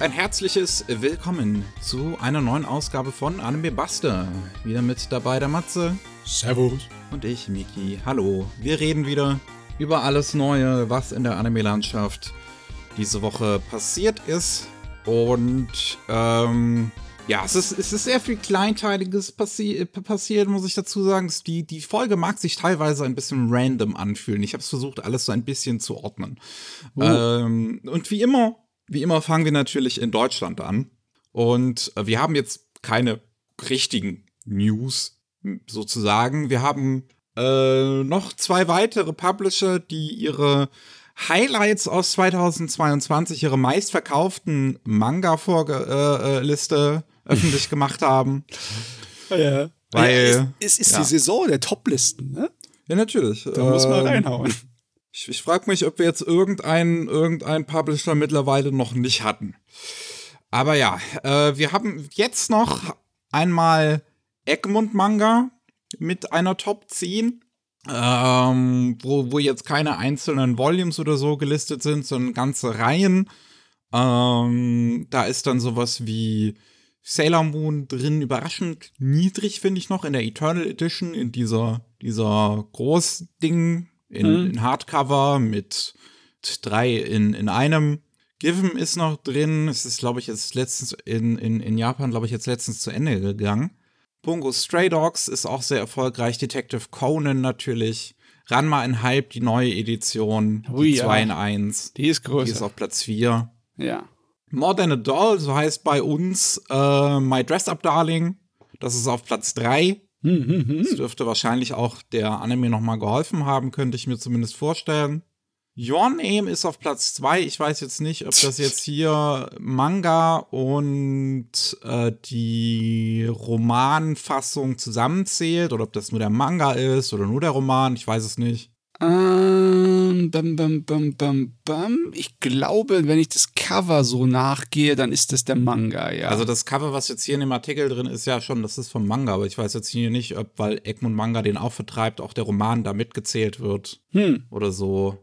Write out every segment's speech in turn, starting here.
ein herzliches Willkommen zu einer neuen Ausgabe von Anime Buster. Wieder mit dabei der Matze. Servus. Und ich, Miki. Hallo. Wir reden wieder über alles Neue, was in der Anime-Landschaft diese Woche passiert ist. Und ähm, ja, es ist, es ist sehr viel Kleinteiliges passi passiert, muss ich dazu sagen. Die, die Folge mag sich teilweise ein bisschen random anfühlen. Ich habe es versucht, alles so ein bisschen zu ordnen. Oh. Ähm, und wie immer wie immer fangen wir natürlich in Deutschland an. Und äh, wir haben jetzt keine richtigen News sozusagen. Wir haben äh, noch zwei weitere Publisher, die ihre Highlights aus 2022, ihre meistverkauften Manga-Liste äh, öffentlich gemacht haben. Ja. Weil, es, es ist ja. die Saison der Top-Listen, ne? Ja, natürlich. Da muss man ähm, reinhauen. Ich, ich frage mich, ob wir jetzt irgendeinen irgendein Publisher mittlerweile noch nicht hatten. Aber ja, äh, wir haben jetzt noch einmal Egmont Manga mit einer Top 10, ähm, wo, wo jetzt keine einzelnen Volumes oder so gelistet sind, sondern ganze Reihen. Ähm, da ist dann sowas wie Sailor Moon drin, überraschend niedrig, finde ich noch, in der Eternal Edition, in dieser, dieser Großding, in, mhm. in Hardcover mit drei in, in einem. Given ist noch drin. Es ist, glaube ich, jetzt letztens in, in, in Japan, glaube ich, jetzt letztens zu Ende gegangen. Bungo Stray Dogs ist auch sehr erfolgreich. Detective Conan natürlich. Ranma in Hype, die neue Edition. Ui, die 2 ja. in 1. Die ist größer. Die ist auf Platz 4. Ja. More Than a Doll, so heißt bei uns äh, My Dress Up Darling. Das ist auf Platz 3. Hm, hm, hm. Das dürfte wahrscheinlich auch der Anime nochmal geholfen haben, könnte ich mir zumindest vorstellen. Your Name ist auf Platz 2. Ich weiß jetzt nicht, ob das jetzt hier Manga und äh, die Romanfassung zusammenzählt oder ob das nur der Manga ist oder nur der Roman. Ich weiß es nicht. Ähm, bam, bam, bam, bam, bam. Ich glaube, wenn ich das Cover so nachgehe, dann ist das der Manga, ja. Also das Cover, was jetzt hier in dem Artikel drin ist, ja schon, das ist vom Manga, aber ich weiß jetzt hier nicht, ob, weil Egmont Manga den auch vertreibt, auch der Roman da mitgezählt wird. Hm. Oder so.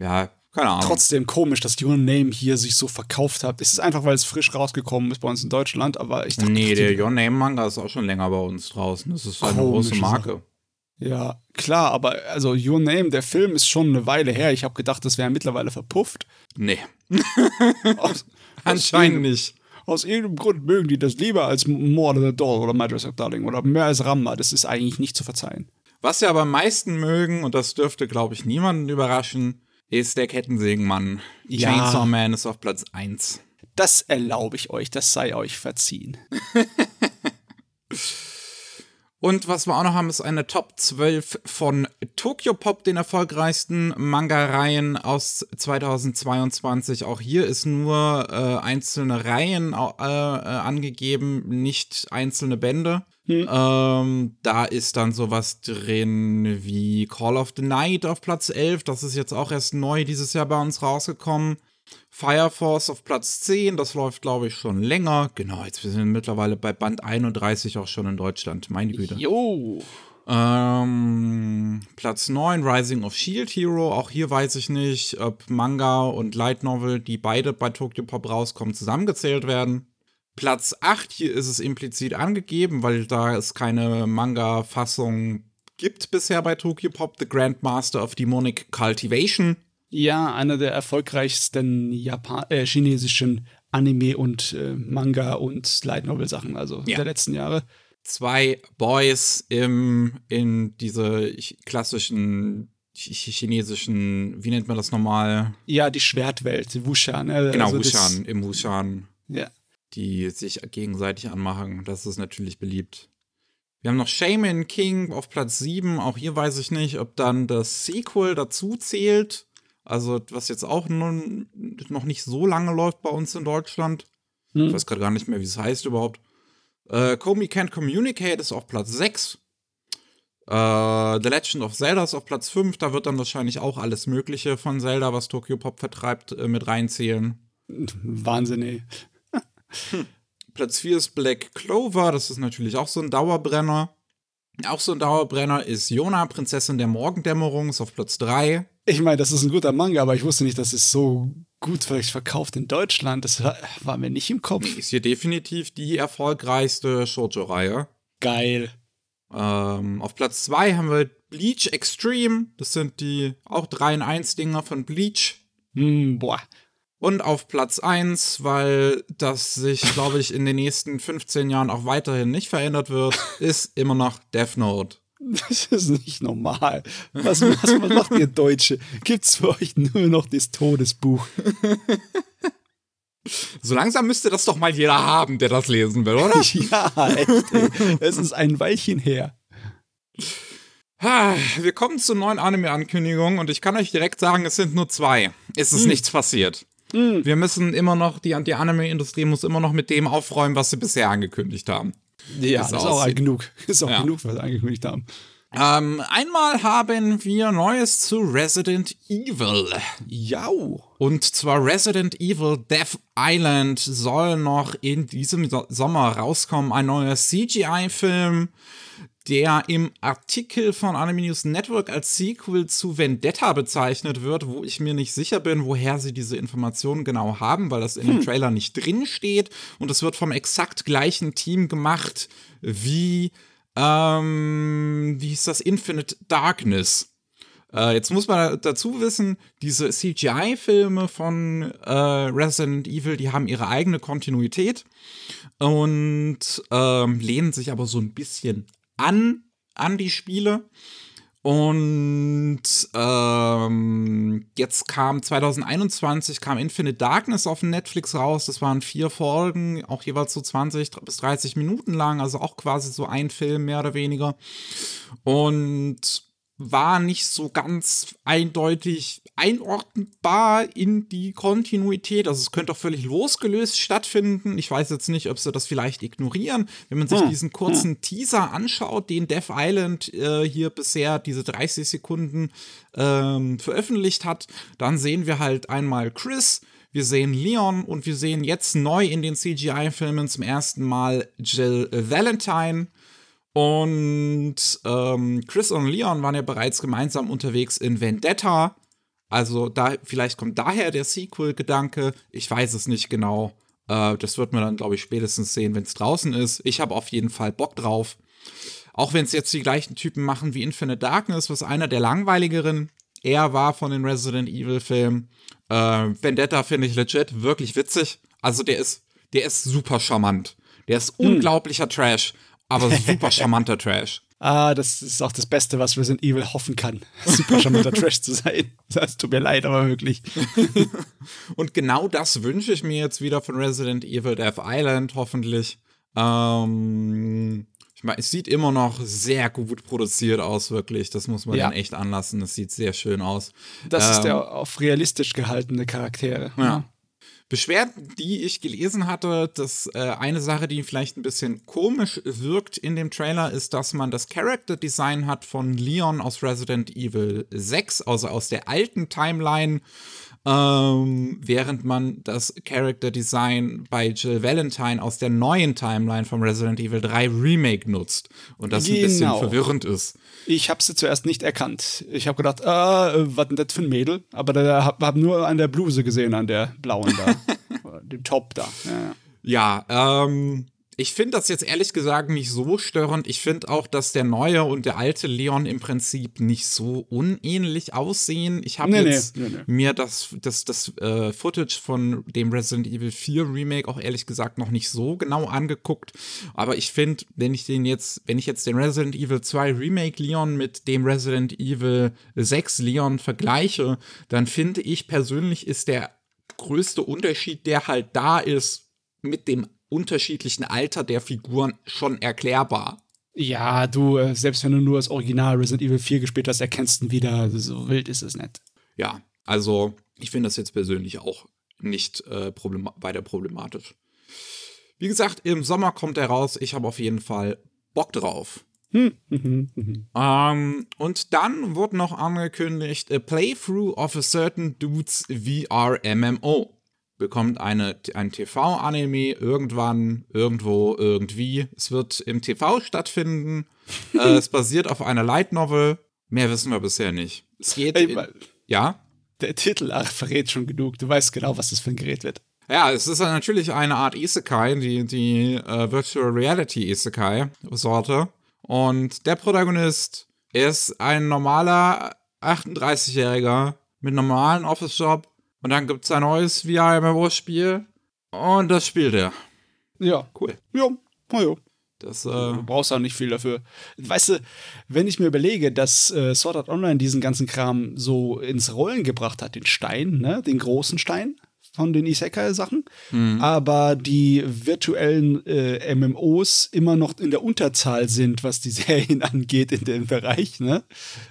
Ja, keine Ahnung. Trotzdem komisch, dass Your Name hier sich so verkauft hat. Es ist einfach, weil es frisch rausgekommen ist bei uns in Deutschland, aber ich dachte. Nee, der Your Name Manga ist auch schon länger bei uns draußen. Das ist eine große Marke. Ja, klar, aber also Your Name, der Film ist schon eine Weile her. Ich habe gedacht, das wäre mittlerweile verpufft. Nee. aus, Anscheinend aus nicht. Aus irgendeinem Grund mögen die das lieber als More Than a Doll oder My Dress Up Darling oder mehr als Ramma. Das ist eigentlich nicht zu verzeihen. Was sie aber am meisten mögen, und das dürfte, glaube ich, niemanden überraschen, ist der Kettensägenmann. Ja. Chainsaw Man ist auf Platz 1. Das erlaube ich euch, das sei euch verziehen. Und was wir auch noch haben, ist eine Top 12 von Tokyo Pop, den erfolgreichsten Manga-Reihen aus 2022. Auch hier ist nur äh, einzelne Reihen äh, äh, angegeben, nicht einzelne Bände. Hm. Ähm, da ist dann sowas drin wie Call of the Night auf Platz 11. Das ist jetzt auch erst neu dieses Jahr bei uns rausgekommen. Fire Force auf Platz 10, das läuft, glaube ich, schon länger. Genau, jetzt wir sind mittlerweile bei Band 31 auch schon in Deutschland. Meine Güte. Jo. Ähm, Platz 9, Rising of Shield Hero. Auch hier weiß ich nicht, ob Manga und Light Novel, die beide bei Tokyo Pop rauskommen, zusammengezählt werden. Platz 8, hier ist es implizit angegeben, weil da es keine Manga-Fassung gibt bisher bei Tokyo Pop. The Grandmaster of Demonic Cultivation. Ja, einer der erfolgreichsten Japan äh, chinesischen Anime und äh, Manga und Light Novel Sachen, also ja. der letzten Jahre. Zwei Boys im, in diese klassischen chinesischen, wie nennt man das nochmal? Ja, die Schwertwelt, Wushan. Äh, genau, also Wushan, im Wushan. Ja. Die sich gegenseitig anmachen. Das ist natürlich beliebt. Wir haben noch Shaman King auf Platz 7. Auch hier weiß ich nicht, ob dann das Sequel dazu zählt. Also, was jetzt auch nun, noch nicht so lange läuft bei uns in Deutschland. Hm. Ich weiß gerade gar nicht mehr, wie es heißt überhaupt. Äh, Comey Can't Communicate ist auf Platz 6. Äh, The Legend of Zelda ist auf Platz 5. Da wird dann wahrscheinlich auch alles Mögliche von Zelda, was Tokyo Pop vertreibt, äh, mit reinzählen. Wahnsinn, ey. hm. Platz 4 ist Black Clover. Das ist natürlich auch so ein Dauerbrenner. Auch so ein Dauerbrenner ist Yona, Prinzessin der Morgendämmerung, ist auf Platz 3. Ich meine, das ist ein guter Manga, aber ich wusste nicht, dass es so gut vielleicht verkauft in Deutschland. Das war, war mir nicht im Kopf. Ist hier definitiv die erfolgreichste Shoujo-Reihe. Geil. Ähm, auf Platz 2 haben wir Bleach Extreme. Das sind die auch 3 in 1 Dinger von Bleach. Mm, boah. Und auf Platz 1, weil das sich, glaube ich, in den nächsten 15 Jahren auch weiterhin nicht verändert wird, ist immer noch Death Note. Das ist nicht normal. Was, was macht ihr Deutsche? Gibt's für euch nur noch das Todesbuch? So langsam müsste das doch mal jeder haben, der das lesen will, oder? ja, echt. Ey. Es ist ein Weilchen her. Wir kommen zur neuen Anime-Ankündigung und ich kann euch direkt sagen, es sind nur zwei. Es ist hm. nichts passiert. Mhm. Wir müssen immer noch, die, die Anime-Industrie muss immer noch mit dem aufräumen, was sie bisher angekündigt haben. Ja, das ist auch genug. Ist auch ja. genug, was sie angekündigt haben. Ähm, einmal haben wir Neues zu Resident Evil. Ja. Und zwar Resident Evil Death Island soll noch in diesem Sommer rauskommen. Ein neuer CGI-Film der im Artikel von Anime News Network als Sequel zu Vendetta bezeichnet wird, wo ich mir nicht sicher bin, woher sie diese Informationen genau haben, weil das in hm. dem Trailer nicht drin steht. Und es wird vom exakt gleichen Team gemacht wie, ähm, wie hieß das, Infinite Darkness. Äh, jetzt muss man dazu wissen, diese CGI-Filme von äh, Resident Evil, die haben ihre eigene Kontinuität und ähm, lehnen sich aber so ein bisschen an, an die Spiele. Und ähm, jetzt kam 2021 kam Infinite Darkness auf Netflix raus. Das waren vier Folgen, auch jeweils so 20 bis 30 Minuten lang, also auch quasi so ein Film mehr oder weniger. Und war nicht so ganz eindeutig einordnbar in die Kontinuität. Also es könnte auch völlig losgelöst stattfinden. Ich weiß jetzt nicht, ob sie das vielleicht ignorieren. Wenn man sich hm. diesen kurzen hm. Teaser anschaut, den Death Island äh, hier bisher diese 30 Sekunden ähm, veröffentlicht hat, dann sehen wir halt einmal Chris, wir sehen Leon und wir sehen jetzt neu in den CGI-Filmen zum ersten Mal Jill Valentine. Und ähm, Chris und Leon waren ja bereits gemeinsam unterwegs in Vendetta. Also da, vielleicht kommt daher der Sequel-Gedanke. Ich weiß es nicht genau. Äh, das wird man dann, glaube ich, spätestens sehen, wenn es draußen ist. Ich habe auf jeden Fall Bock drauf. Auch wenn es jetzt die gleichen Typen machen wie Infinite Darkness, was einer der langweiligeren eher war von den Resident Evil-Filmen. Äh, Vendetta finde ich legit wirklich witzig. Also der ist, der ist super charmant. Der ist hm. unglaublicher Trash aber super charmanter Trash. Ah, das ist auch das Beste, was Resident Evil hoffen kann. Super charmanter Trash zu sein. Das tut mir leid, aber wirklich. Und genau das wünsche ich mir jetzt wieder von Resident Evil Death Island, hoffentlich. Ähm, ich meine, es sieht immer noch sehr gut produziert aus, wirklich. Das muss man ja. dann echt anlassen. Es sieht sehr schön aus. Das ähm, ist der auf realistisch gehaltene Charaktere. Ja. Beschwerden, die ich gelesen hatte, dass äh, eine Sache, die vielleicht ein bisschen komisch wirkt in dem Trailer, ist, dass man das Character Design hat von Leon aus Resident Evil 6, also aus der alten Timeline ähm, während man das Character Design bei Jill Valentine aus der neuen Timeline vom Resident Evil 3 Remake nutzt und das genau. ein bisschen genau. verwirrend ist. Ich habe sie zuerst nicht erkannt. Ich habe gedacht, äh, was denn das für ein Mädel? Aber da habe hab nur an der Bluse gesehen, an der blauen da, dem Top da. Ja, ja ähm, ich finde das jetzt ehrlich gesagt nicht so störend. Ich finde auch, dass der neue und der alte Leon im Prinzip nicht so unähnlich aussehen. Ich habe nee, jetzt nee, nee, mir das, das, das äh, Footage von dem Resident Evil 4 Remake auch ehrlich gesagt noch nicht so genau angeguckt. Aber ich finde, wenn ich den jetzt, wenn ich jetzt den Resident Evil 2 Remake Leon mit dem Resident Evil 6 Leon vergleiche, dann finde ich persönlich ist der größte Unterschied, der halt da ist, mit dem unterschiedlichen Alter der Figuren schon erklärbar. Ja, du, äh, selbst wenn du nur das Original Resident Evil 4 gespielt hast, erkennst du ihn wieder. So wild ist es nicht. Ja, also ich finde das jetzt persönlich auch nicht äh, problem weiter problematisch. Wie gesagt, im Sommer kommt er raus. Ich habe auf jeden Fall Bock drauf. Hm. Mhm, mhm. ähm, und dann wurde noch angekündigt: A Playthrough of a Certain Dudes VR MMO bekommt eine, ein TV-Anime irgendwann, irgendwo, irgendwie. Es wird im TV stattfinden. äh, es basiert auf einer Light Novel. Mehr wissen wir bisher nicht. Es geht. Hey, in, ja? Der Titel verrät schon genug. Du weißt genau, was das für ein Gerät wird. Ja, es ist natürlich eine Art Isekai, die, die uh, Virtual Reality Isekai-Sorte. Und der Protagonist ist ein normaler 38-Jähriger mit normalen Office-Job. Und dann gibt es ein neues VR-MMO-Spiel. Und das spielt er. Ja. Cool. Ja, na ja. Das, äh du brauchst auch nicht viel dafür. Weißt du, wenn ich mir überlege, dass äh, Sword Art Online diesen ganzen Kram so ins Rollen gebracht hat, den Stein, ne, den großen Stein von den Isekai-Sachen, mhm. aber die virtuellen äh, MMOs immer noch in der Unterzahl sind, was die Serien angeht in dem Bereich, ne?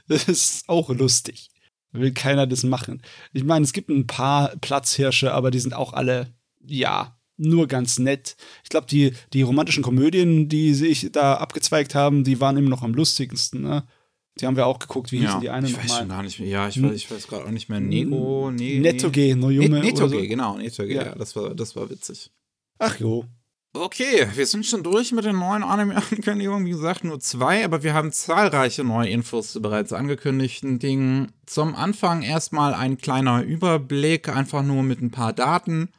Das ist auch lustig. Will keiner das machen. Ich meine, es gibt ein paar Platzhirsche, aber die sind auch alle, ja, nur ganz nett. Ich glaube, die, die romantischen Komödien, die sich da abgezweigt haben, die waren immer noch am lustigsten, ne? Die haben wir auch geguckt, wie ja, hießen die eine Ich weiß schon gar nicht mehr. Ja, ich weiß, ich weiß gerade auch nicht mehr. Nego, ne, Nettoge, Nojume. Nettoge, so. genau, Nettoge, ja. ja, das war, das war witzig. Ach jo. Okay, wir sind schon durch mit den neuen Anime-Ankündigungen. Wie gesagt, nur zwei, aber wir haben zahlreiche neue Infos zu bereits angekündigten Dingen. Zum Anfang erstmal ein kleiner Überblick, einfach nur mit ein paar Daten.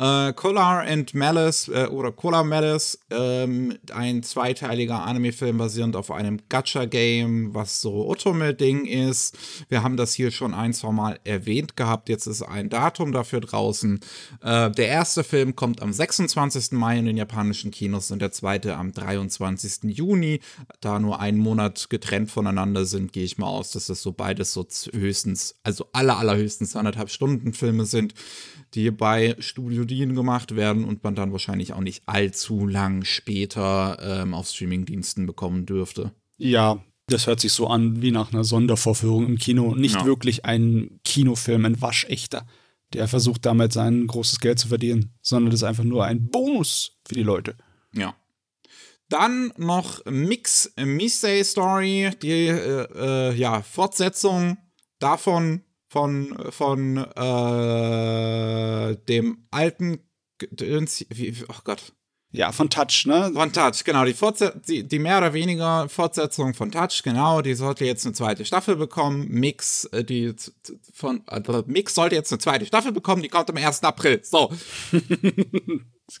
Äh, Collar and Malice äh, oder Collar Malice, ähm, ein zweiteiliger Anime-Film basierend auf einem Gacha-Game, was so Otome-Ding ist. Wir haben das hier schon ein, zwei Mal erwähnt gehabt. Jetzt ist ein Datum dafür draußen. Äh, der erste Film kommt am 26. Mai in den japanischen Kinos und der zweite am 23. Juni. Da nur einen Monat getrennt voneinander sind, gehe ich mal aus, dass das so beides so höchstens, also aller, allerhöchstens anderthalb Stunden Filme sind die bei Studio Dean gemacht werden und man dann wahrscheinlich auch nicht allzu lang später ähm, auf Streamingdiensten bekommen dürfte. Ja, das hört sich so an wie nach einer Sondervorführung im Kino. Nicht ja. wirklich ein Kinofilm, ein waschechter, der versucht damit sein großes Geld zu verdienen, sondern das ist einfach nur ein Bonus für die Leute. Ja. Dann noch Mix Missay Story, die äh, äh, ja, Fortsetzung davon von, von äh, dem alten, wie, oh Gott. Ja, von Touch, ne? Von Touch, genau. Die, die, die, mehr oder weniger Fortsetzung von Touch, genau. Die sollte jetzt eine zweite Staffel bekommen. Mix, äh, die von also Mix sollte jetzt eine zweite Staffel bekommen. Die kommt am 1. April. So.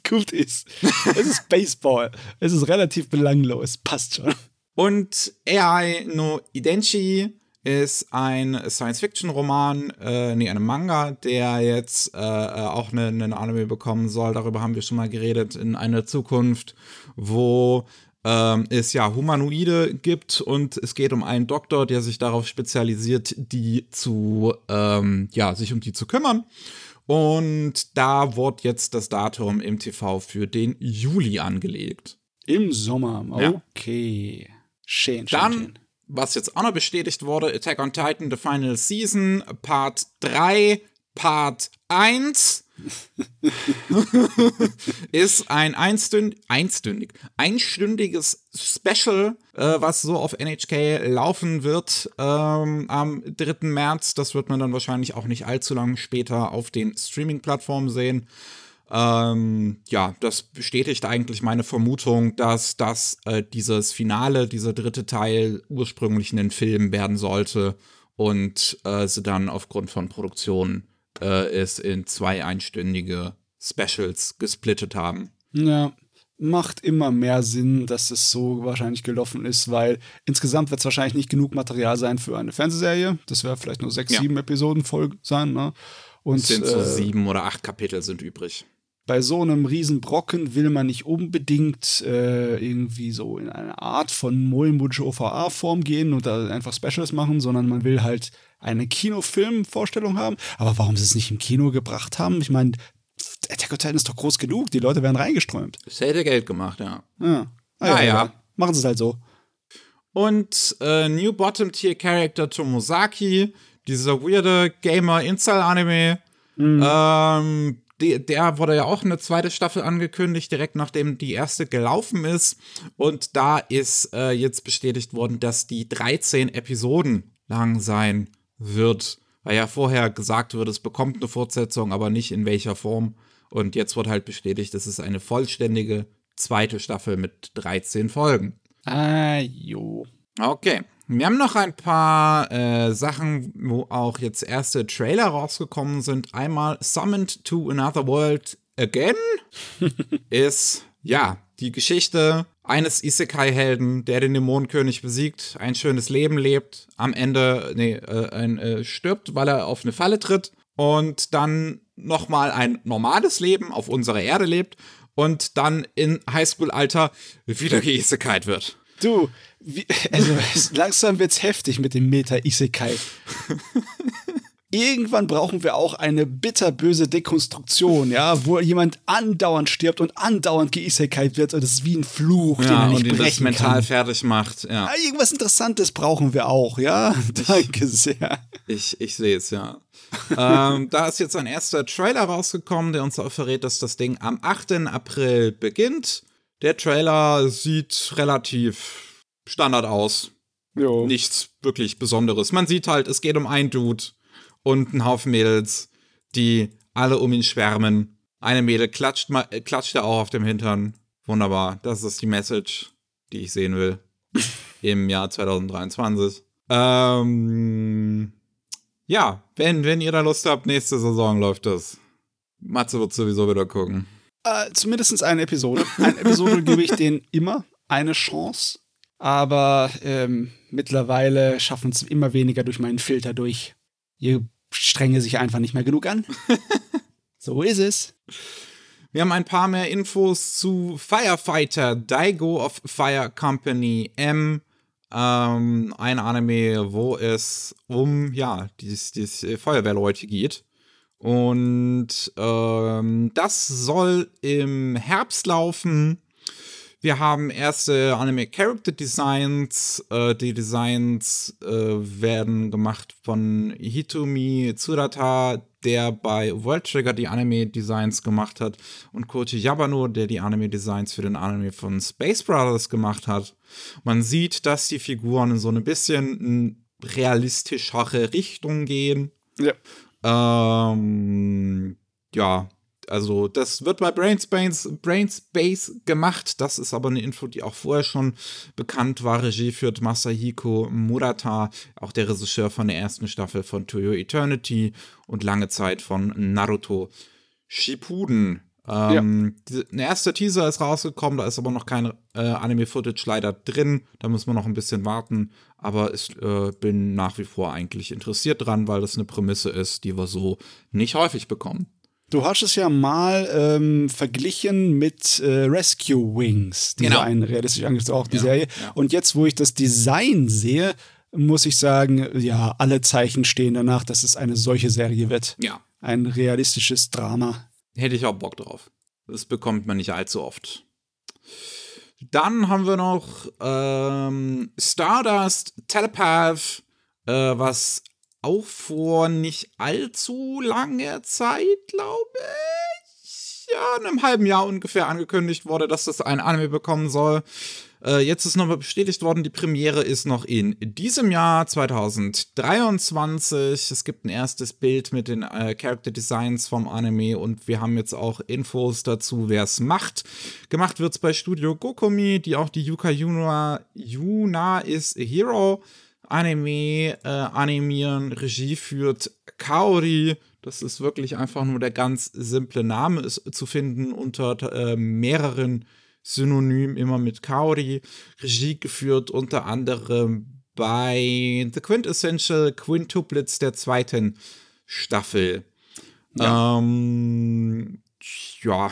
gut ist. Es ist Baseball. es ist relativ belanglos. Passt schon. Und AI no Idenchi ist ein Science-Fiction-Roman, äh, nee, ein Manga, der jetzt äh, äh auch eine, eine Anime bekommen soll. Darüber haben wir schon mal geredet in einer Zukunft, wo ähm, es ja Humanoide gibt und es geht um einen Doktor, der sich darauf spezialisiert, die zu, ähm, ja, sich um die zu kümmern. Und da wird jetzt das Datum im TV für den Juli angelegt. Im Sommer, okay. Ja. Schön, schön, Dann schön was jetzt auch noch bestätigt wurde, Attack on Titan The Final Season, Part 3, Part 1 ist ein einstünd, einstündig, einstündiges Special, äh, was so auf NHK laufen wird ähm, am 3. März. Das wird man dann wahrscheinlich auch nicht allzu lange später auf den Streaming-Plattformen sehen. Ähm, ja, das bestätigt eigentlich meine Vermutung, dass das äh, dieses Finale, dieser dritte Teil ursprünglich ein Film werden sollte und äh, sie dann aufgrund von Produktion äh, es in zwei einstündige Specials gesplittet haben. Ja, macht immer mehr Sinn, dass es so wahrscheinlich gelaufen ist, weil insgesamt wird es wahrscheinlich nicht genug Material sein für eine Fernsehserie. Das wäre vielleicht nur sechs, ja. sieben Episoden voll sein. Ne? Und, es sind so äh, sieben oder acht Kapitel sind übrig bei so einem Riesenbrocken will man nicht unbedingt äh, irgendwie so in eine Art von Molenbudsche OVA-Form gehen und da einfach Specials machen, sondern man will halt eine Kinofilm-Vorstellung haben. Aber warum sie es nicht im Kino gebracht haben? Ich meine, Attack on Titan ist doch groß genug, die Leute werden reingeströmt. Das hätte Geld gemacht, ja. Ja. Ah, ja, ja, ja. Machen sie es halt so. Und äh, New Bottom Tier Character Tomosaki, dieser weirde Gamer-Install-Anime, mhm. ähm, der wurde ja auch eine zweite Staffel angekündigt, direkt nachdem die erste gelaufen ist. Und da ist äh, jetzt bestätigt worden, dass die 13 Episoden lang sein wird. Weil ja vorher gesagt wurde, es bekommt eine Fortsetzung, aber nicht in welcher Form. Und jetzt wird halt bestätigt, es ist eine vollständige zweite Staffel mit 13 Folgen. Ah, jo. Okay. Wir haben noch ein paar äh, Sachen, wo auch jetzt erste Trailer rausgekommen sind. Einmal Summoned to Another World Again ist, ja, die Geschichte eines Isekai-Helden, der den Dämonenkönig besiegt, ein schönes Leben lebt, am Ende nee, äh, ein, äh, stirbt, weil er auf eine Falle tritt und dann nochmal ein normales Leben auf unserer Erde lebt und dann in Highschool-Alter wieder geisekai wird. Du, wie, also langsam wird's heftig mit dem Meta-Isekai. Irgendwann brauchen wir auch eine bitterböse Dekonstruktion, ja, wo jemand andauernd stirbt und andauernd geisekai wird und es ist wie ein Fluch, ja, den er nicht und ihn das brechen mental kann. fertig macht. Ja, Ah, Irgendwas Interessantes brauchen wir auch, ja. Danke sehr. ich, ich sehe es, ja. ähm, da ist jetzt ein erster Trailer rausgekommen, der uns auch verrät, dass das Ding am 8. April beginnt. Der Trailer sieht relativ Standard aus. Jo. nichts wirklich Besonderes. Man sieht halt, es geht um einen Dude und einen Haufen Mädels, die alle um ihn schwärmen. Eine Mädel klatscht, äh, klatscht er auch auf dem Hintern. Wunderbar. Das ist die Message, die ich sehen will im Jahr 2023. Ähm, ja, wenn, wenn ihr da Lust habt, nächste Saison läuft das. Matze wird sowieso wieder gucken. Äh, zumindest eine Episode. Eine Episode gebe ich denen immer eine Chance. Aber ähm, mittlerweile schaffen es immer weniger durch meinen Filter durch. Ihr strenge sich einfach nicht mehr genug an. so ist es. Wir haben ein paar mehr Infos zu Firefighter Daigo of Fire Company M. Ähm, ein Anime, wo es um, ja, dieses, dieses Feuerwehrleute geht. Und ähm, das soll im Herbst laufen. Wir haben erste Anime Character Designs. Äh, die Designs äh, werden gemacht von Hitomi Tsurata, der bei World Trigger die Anime Designs gemacht hat, und Koji Yabano, der die Anime Designs für den Anime von Space Brothers gemacht hat. Man sieht, dass die Figuren in so ein bisschen realistischere Richtung gehen. Ja. Ähm, ja, also das wird bei Brainspace, Brainspace gemacht. Das ist aber eine Info, die auch vorher schon bekannt war. Regie führt Masahiko Murata, auch der Regisseur von der ersten Staffel von To Your Eternity und lange Zeit von Naruto Shippuden. Ähm, die- Ein erster Teaser ist rausgekommen, da ist aber noch kein äh, Anime-Footage leider drin. Da müssen wir noch ein bisschen warten. Aber ich äh, bin nach wie vor eigentlich interessiert dran, weil das eine Prämisse ist, die wir so nicht häufig bekommen. Du hast es ja mal ähm, verglichen mit äh, Rescue Wings, diese Genau. einen realistisch angezogen, auch die Ja, Serie. ja. Und jetzt, wo ich das Design sehe, muss ich sagen, ja, alle Zeichen stehen danach, dass es eine solche Serie wird. Ja. Ein realistisches Drama. Hätte ich auch Bock drauf. Das bekommt man nicht allzu oft. Dann haben wir noch ähm, Stardust Telepath, äh, was auch vor nicht allzu langer Zeit, glaube ich, ja, in einem halben Jahr ungefähr angekündigt wurde, dass das ein Anime bekommen soll. Äh, jetzt ist nochmal bestätigt worden, die Premiere ist noch in diesem Jahr 2023. Es gibt ein erstes Bild mit den äh, Character Designs vom Anime und wir haben jetzt auch Infos dazu, wer es macht. Gemacht wird es bei Studio Gokomi, die auch die Yuka Yuna, Yuna is a Hero Anime äh, animieren. Regie führt Kaori. Das ist wirklich einfach nur der ganz simple Name, ist zu finden unter äh, mehreren Synonym immer mit Kaori. Regie geführt unter anderem bei The Quintessential Quintuplets der zweiten Staffel. Ja. Ähm, ja,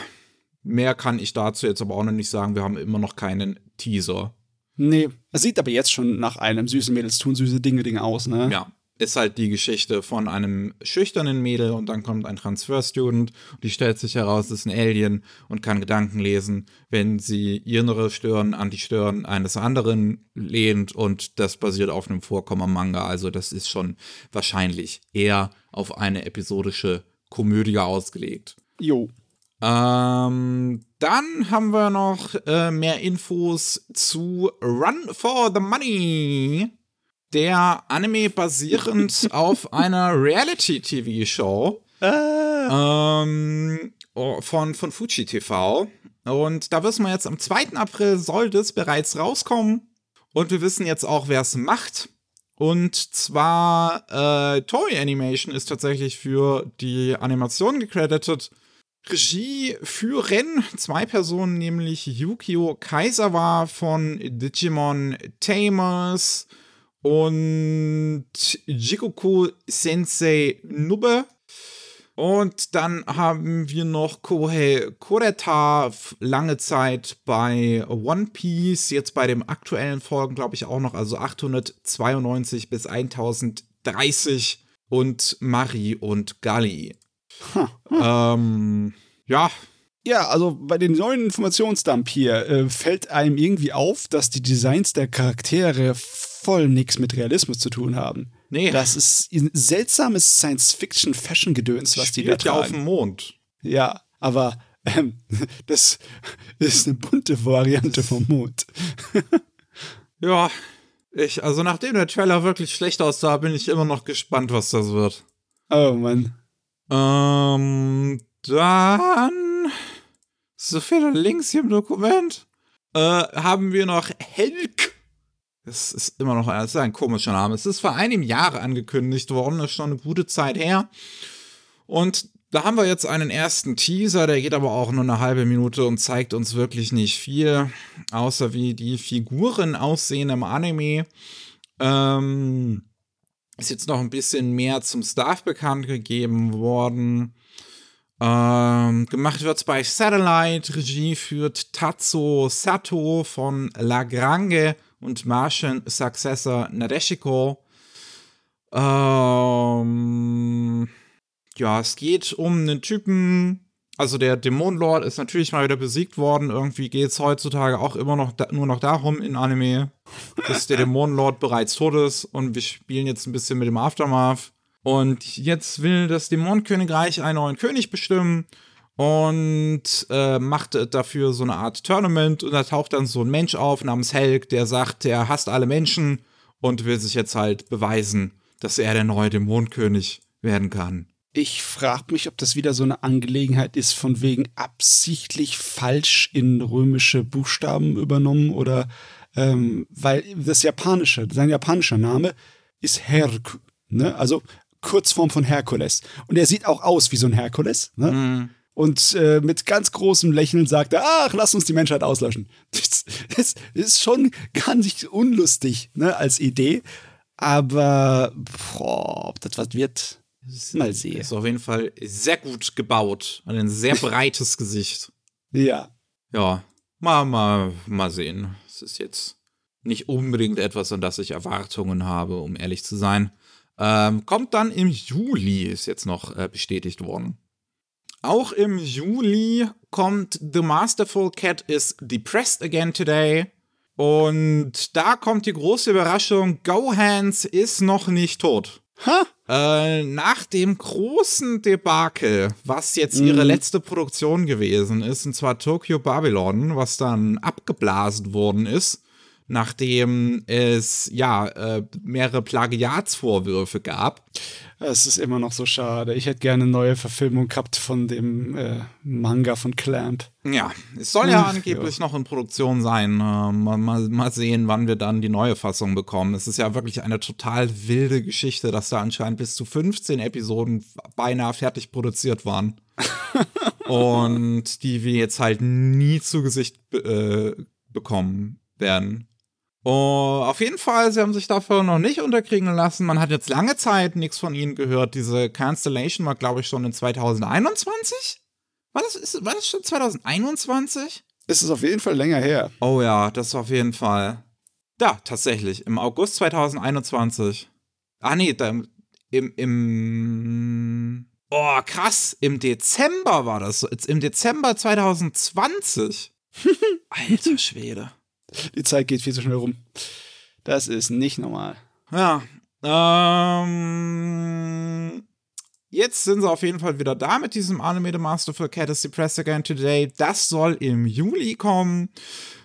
mehr kann ich dazu jetzt aber auch noch nicht sagen. Wir haben immer noch keinen Teaser. Nee, es sieht aber jetzt schon nach einem süßen Mädels tun süße Dinge Dinge aus, ne? Ja, ist halt die Geschichte von einem schüchternen Mädel und dann kommt ein Transfer-Student und die stellt sich heraus, ist ein Alien und kann Gedanken lesen, wenn sie ihre Stirn an die Stirn eines anderen lehnt und das basiert auf einem Vorkommen-Manga. Also das ist schon wahrscheinlich eher auf eine episodische Komödie ausgelegt. Jo. Ähm, dann haben wir noch äh, mehr Infos zu Run for the Money. Der Anime basierend auf einer Reality-TV-Show ähm, oh, von, von Fuji TV. Und da wissen wir jetzt, am 2. April soll das bereits rauskommen. Und wir wissen jetzt auch, wer es macht. Und zwar äh, Toei Animation ist tatsächlich für die Animation gecredited. Regie führen zwei Personen, nämlich Yukio Kaisawa von Digimon Tamers und Jikoku Sensei Nube. Und dann haben wir noch Kohei Kureta, lange Zeit bei One Piece, jetzt bei den aktuellen Folgen, glaube ich, auch noch, also 892 bis 1030 und Mari und Gali. Hm. Ähm, ja. Ja, also bei den neuen Informationsdump hier äh, fällt einem irgendwie auf, dass die Designs der Charaktere voll nichts mit Realismus zu tun haben. Nee. Das ist ein seltsames Science-Fiction-Fashion-Gedöns, was die da tragen. ja auf dem Mond. Ja, aber ähm, das ist eine bunte Variante vom Mond. ja, ich, also nachdem der Trailer wirklich schlecht aussah, bin ich immer noch gespannt, was das wird. Oh Mann. Ähm, dann so viele Links hier im Dokument. Äh, haben wir noch Helk. Das ist immer noch das ist ein komischer Name. Es ist vor einem Jahr angekündigt worden, das ist schon eine gute Zeit her. Und da haben wir jetzt einen ersten Teaser, der geht aber auch nur eine halbe Minute und zeigt uns wirklich nicht viel, außer wie die Figuren aussehen im Anime. Ähm, ist jetzt noch ein bisschen mehr zum Staff bekannt gegeben worden. Ähm, gemacht wird es bei Satellite. Regie führt Tatsu Sato von La Grange und Martian Successor Nadeshiko. Ähm, ja, es geht um einen Typen. Also der Dämonenlord ist natürlich mal wieder besiegt worden. Irgendwie geht es heutzutage auch immer noch da, nur noch darum in Anime, dass der Dämonenlord bereits tot ist und wir spielen jetzt ein bisschen mit dem Aftermath. Und jetzt will das Dämonenkönigreich einen neuen König bestimmen und äh, macht dafür so eine Art Tournament und da taucht dann so ein Mensch auf namens Helg, der sagt, er hasst alle Menschen und will sich jetzt halt beweisen, dass er der neue Dämonenkönig werden kann. Ich frage mich, ob das wieder so eine Angelegenheit ist, von wegen absichtlich falsch in römische Buchstaben übernommen oder ähm, weil das japanische, sein japanischer Name ist Herk, ne? Also Kurzform von Herkules. Und er sieht auch aus wie so ein Herkules. Ne? Mhm. Und äh, mit ganz großem Lächeln sagt er, ach, lass uns die Menschheit auslöschen. Das, das ist schon gar nicht unlustig ne, als Idee. Aber boah, ob das was wird, mal sehen. Ist auf jeden Fall sehr gut gebaut. Ein sehr breites Gesicht. Ja. Ja, mal, mal, mal sehen. Es ist jetzt nicht unbedingt etwas, an das ich Erwartungen habe, um ehrlich zu sein. Ähm, kommt dann im Juli, ist jetzt noch äh, bestätigt worden. Auch im Juli kommt The Masterful Cat is Depressed Again Today. Und da kommt die große Überraschung, Gohans ist noch nicht tot. Ha? Äh, nach dem großen Debakel, was jetzt ihre mhm. letzte Produktion gewesen ist, und zwar Tokyo Babylon, was dann abgeblasen worden ist, nachdem es ja äh, mehrere Plagiatsvorwürfe gab. Es ist immer noch so schade. Ich hätte gerne eine neue Verfilmung gehabt von dem äh, Manga von Clamp. Ja, es soll ja angeblich ja. noch in Produktion sein. Äh, mal, mal, mal sehen, wann wir dann die neue Fassung bekommen. Es ist ja wirklich eine total wilde Geschichte, dass da anscheinend bis zu 15 Episoden beinahe fertig produziert waren. Und die wir jetzt halt nie zu Gesicht äh, bekommen werden. Oh, auf jeden Fall, sie haben sich dafür noch nicht unterkriegen lassen. Man hat jetzt lange Zeit nichts von ihnen gehört. Diese Cancellation war, glaube ich, schon in 2021. War das, ist, war das schon 2021? Es ist auf jeden Fall länger her. Oh ja, das ist auf jeden Fall. Ja, tatsächlich. Im August 2021. Ah, nee, da, im, im. Oh, krass. Im Dezember war das. Im Dezember 2020. Alter Schwede. Die Zeit geht viel zu schnell rum. Das ist nicht normal. Ja. Ähm, jetzt sind sie auf jeden Fall wieder da mit diesem Animated Masterful Cat is Depressed Again Today. Das soll im Juli kommen.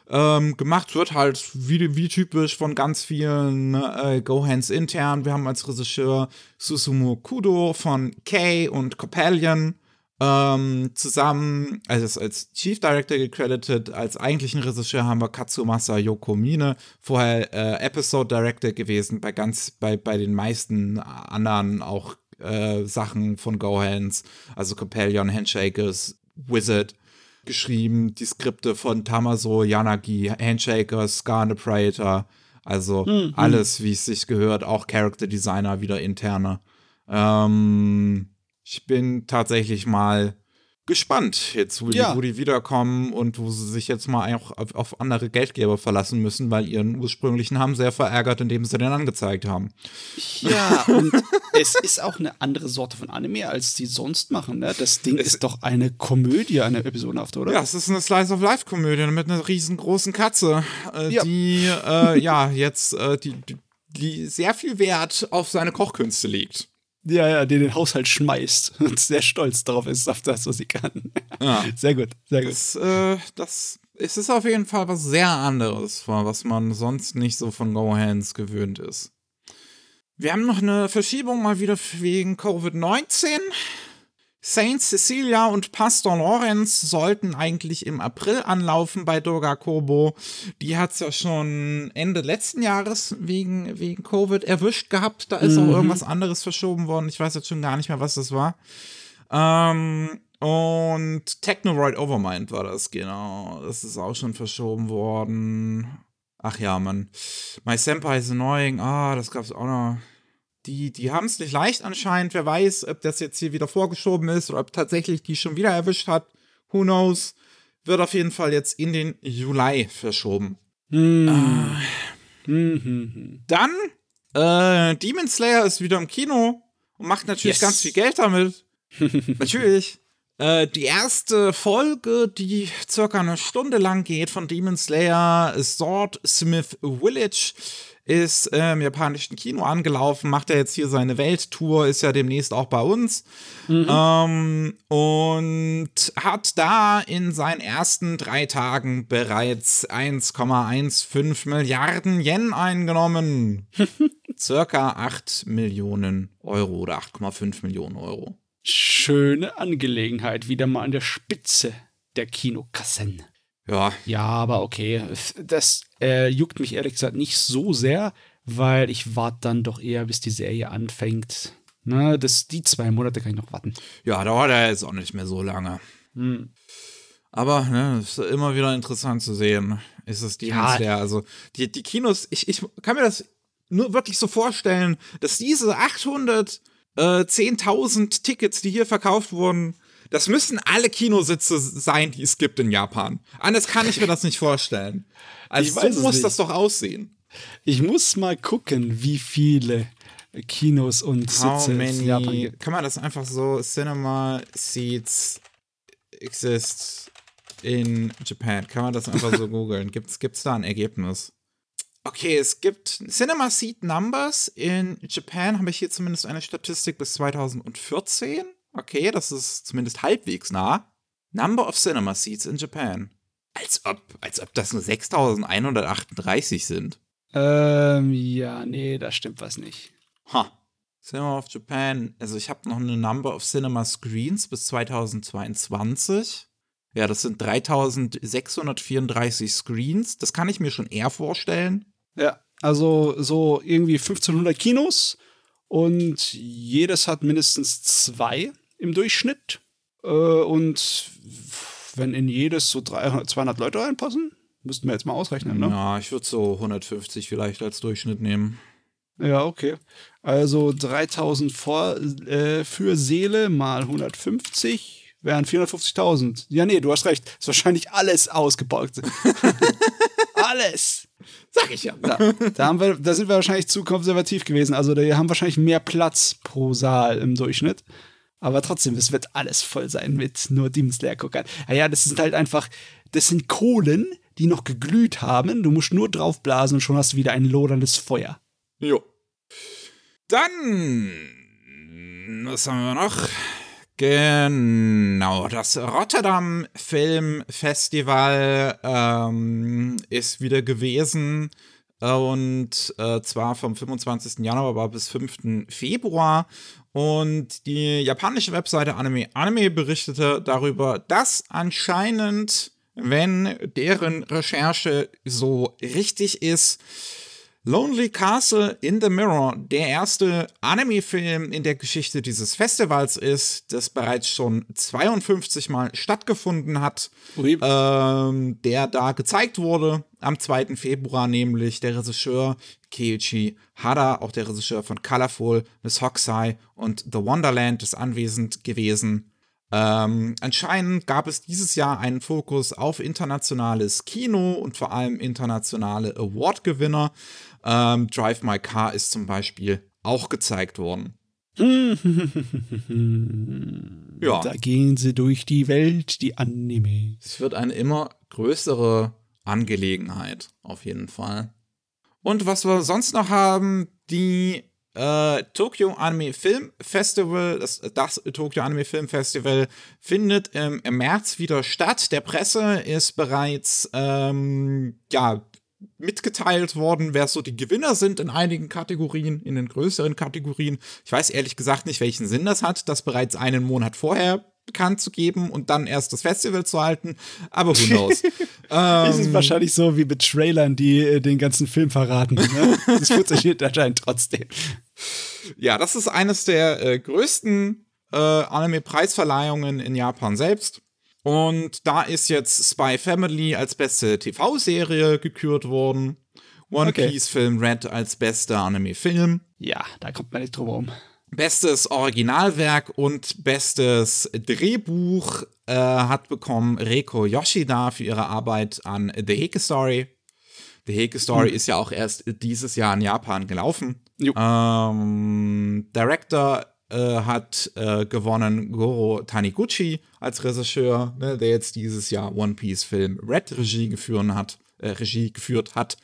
Ähm, gemacht wird halt wie, wie typisch von ganz vielen äh, Gohans intern. Wir haben als Regisseur Susumu Kudo von Kay und Copelion. Ähm, zusammen, also als Chief Director gecredited, als eigentlichen Regisseur haben wir Katsumasa Yokomine, vorher äh, Episode Director gewesen, bei ganz, bei, bei den meisten anderen auch äh, Sachen von Gohans, also Companion, Handshakers, Wizard, geschrieben, die Skripte von Tamaso Yanagi, Handshakers, Scar the Praetor, also mhm. alles, wie es sich gehört, auch Character Designer, wieder interne. Ähm, ich bin tatsächlich mal gespannt, jetzt, wo, ja. die, wo die wiederkommen und wo sie sich jetzt mal auch auf, auf, andere Geldgeber verlassen müssen, weil ihren ursprünglichen haben sehr verärgert, indem sie den angezeigt haben. Ja, und es ist auch eine andere Sorte von Anime, als die sonst machen. Ne? Das Ding es ist doch eine Komödie, eine episodenhaft, oder? Ja, es ist eine Slice of Life-Komödie mit einer riesengroßen Katze, äh, ja. die äh, ja jetzt äh, die, die sehr viel Wert auf seine Kochkünste legt. Ja, ja, die den Haushalt schmeißt und sehr stolz darauf ist, auf das, was sie kann. Ja. Sehr gut, sehr gut. Das, äh, das es ist auf jeden Fall was sehr anderes, was man sonst nicht so von Go Hands gewöhnt ist. Wir haben noch eine Verschiebung mal wieder wegen Covid-19. Saint Cecilia und Pastor Lorenz sollten eigentlich im April anlaufen bei Doga Kobo. Die hat es ja schon Ende letzten Jahres wegen, wegen Covid erwischt gehabt. Da ist mhm. auch irgendwas anderes verschoben worden. Ich weiß jetzt schon gar nicht mehr, was das war. Ähm, und Technoroid Overmind war das, genau. Das ist auch schon verschoben worden. Ach ja, man. My Senpai is annoying. Ah, das gab's auch noch die, die haben es nicht leicht anscheinend. Wer weiß, ob das jetzt hier wieder vorgeschoben ist oder ob tatsächlich die schon wieder erwischt hat. Who knows? Wird auf jeden Fall jetzt in den Juli verschoben. Mm. Äh, mm Dann, äh, Demon Slayer ist wieder im Kino und macht natürlich yes. ganz viel Geld damit. natürlich. Äh, die erste Folge, die circa eine Stunde lang geht von Demon Slayer, Sword Smith Village ist äh, im japanischen Kino angelaufen, macht er jetzt hier seine Welttour, ist ja demnächst auch bei uns. Mhm. Ähm, und hat da in seinen ersten drei Tagen bereits 1,15 Milliarden Yen eingenommen. Circa 8 Millionen Euro oder 8,5 Millionen Euro. Schöne Angelegenheit, wieder mal an der Spitze der Kinokassen. Ja. Ja, aber okay. Das äh, juckt mich ehrlich gesagt nicht so sehr, weil ich warte dann doch eher, bis die Serie anfängt. Na, das, die zwei Monate kann ich noch warten. Ja, dauert ja jetzt auch nicht mehr so lange. Hm. Aber ne, ist immer wieder interessant zu sehen, ist es die ja. Also die, die Kinos, ich, ich kann mir das nur wirklich so vorstellen, dass diese 800 äh, 10.000 Tickets, die hier verkauft wurden, das müssen alle Kinositze sein, die es gibt in Japan. Anders kann ich mir das nicht vorstellen. Also so muss nicht. das doch aussehen. Ich muss mal gucken, wie viele Kinos und Sitze in Japan gibt. Kann man das einfach so Cinema Seats exist in Japan? Kann man das einfach so googeln? Gibt's gibt's da ein Ergebnis? Okay, es gibt Cinema Seat Numbers in Japan, habe ich hier zumindest eine Statistik bis 2014. Okay, das ist zumindest halbwegs nah. Number of Cinema Seats in Japan. Als ob, als ob das nur 6138 sind. Ähm, ja, nee, da stimmt was nicht. Ha. Cinema of Japan, also ich habe noch eine Number of Cinema Screens bis 2022. Ja, das sind 3634 Screens. Das kann ich mir schon eher vorstellen. Ja, also so irgendwie 1500 Kinos und jedes hat mindestens zwei im Durchschnitt. Äh, und wenn in jedes so 300, 200 Leute reinpassen, müssten wir jetzt mal ausrechnen, ne? Ja, ich würde so 150 vielleicht als Durchschnitt nehmen. Ja, okay. Also 3000 vor, äh, für Seele mal 150 wären 450.000. Ja, nee, du hast recht. Ist wahrscheinlich alles ausgebaut. alles. Sag ich ja. Da, da, haben wir, da sind wir wahrscheinlich zu konservativ gewesen. Also, die haben wahrscheinlich mehr Platz pro Saal im Durchschnitt. Aber trotzdem, es wird alles voll sein mit nur Demon Slayer-Guckern. Ja, das sind halt einfach, das sind Kohlen, die noch geglüht haben. Du musst nur draufblasen und schon hast du wieder ein loderndes Feuer. Jo. Dann, was haben wir noch? Genau, das Rotterdam Film Festival ähm, ist wieder gewesen. und äh, zwar vom 25. Januar bis 5. Februar. Und die japanische Webseite Anime Anime berichtete darüber, dass anscheinend, wenn deren Recherche so richtig ist, Lonely Castle in the Mirror der erste Anime-Film in der Geschichte dieses Festivals ist, das bereits schon 52 Mal stattgefunden hat, ähm, der da gezeigt wurde. Am 2. Februar nämlich der Regisseur Keiichi Hada, auch der Regisseur von Colorful, Miss Hokusai und The Wonderland ist anwesend gewesen. Ähm, anscheinend gab es dieses Jahr einen Fokus auf internationales Kino und vor allem internationale Award-Gewinner. Ähm, Drive My Car ist zum Beispiel auch gezeigt worden. ja. Da gehen sie durch die Welt, die Anime. Es wird eine immer größere Angelegenheit, auf jeden Fall. Und was wir sonst noch haben, die äh, Tokyo Anime Film Festival, das, das Tokyo Anime Film Festival findet im, im März wieder statt. Der Presse ist bereits ähm, ja, mitgeteilt worden, wer so die Gewinner sind in einigen Kategorien, in den größeren Kategorien. Ich weiß ehrlich gesagt nicht, welchen Sinn das hat, das bereits einen Monat vorher bekannt zu geben und dann erst das Festival zu halten. Aber who knows? ähm, es ist wahrscheinlich so wie mit Trailern, die äh, den ganzen Film verraten. Ne? das funktioniert anscheinend trotzdem. Ja, das ist eines der äh, größten äh, Anime-Preisverleihungen in Japan selbst. Und da ist jetzt Spy Family als beste TV-Serie gekürt worden. One okay. Piece Film Red als bester Anime-Film. Ja, da kommt man nicht drum herum. Bestes Originalwerk und bestes Drehbuch äh, hat bekommen Reiko Yoshida für ihre Arbeit an The Heke Story. The Heke Story hm. ist ja auch erst dieses Jahr in Japan gelaufen. Ähm, Director äh, hat äh, gewonnen Goro Taniguchi als Regisseur, ne, der jetzt dieses Jahr One Piece Film Red Regie geführt hat. Äh, Regie geführt hat.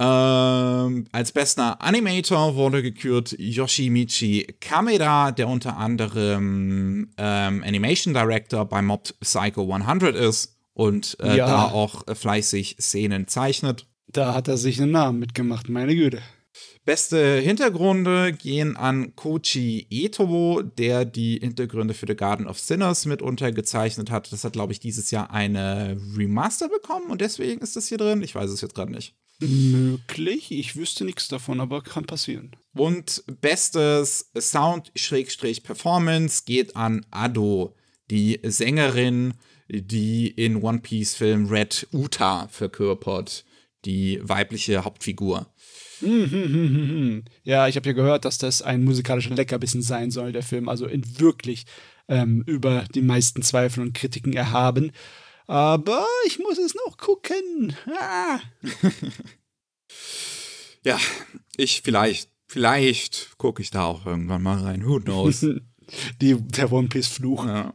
Ähm, als bester Animator wurde gekürt Yoshimichi Kameda, der unter anderem ähm, Animation Director bei Mob Psycho 100 ist und äh, ja. da auch fleißig Szenen zeichnet. Da hat er sich einen Namen mitgemacht, meine Güte. Beste Hintergründe gehen an Kochi Etobo, der die Hintergründe für The Garden of Sinners mit untergezeichnet hat. Das hat, glaube ich, dieses Jahr eine Remaster bekommen und deswegen ist das hier drin. Ich weiß es jetzt gerade nicht. Möglich, ich wüsste nichts davon, aber kann passieren. Und bestes Sound-Performance geht an Ado, die Sängerin, die in One Piece Film Red Uta verkörpert, die weibliche Hauptfigur. Ja, ich habe ja gehört, dass das ein musikalischer Leckerbissen sein soll, der Film. Also in wirklich ähm, über die meisten Zweifel und Kritiken erhaben aber ich muss es noch gucken. Ah. ja, ich vielleicht, vielleicht gucke ich da auch irgendwann mal rein. Who knows? Die, der One Piece Fluch. Ja.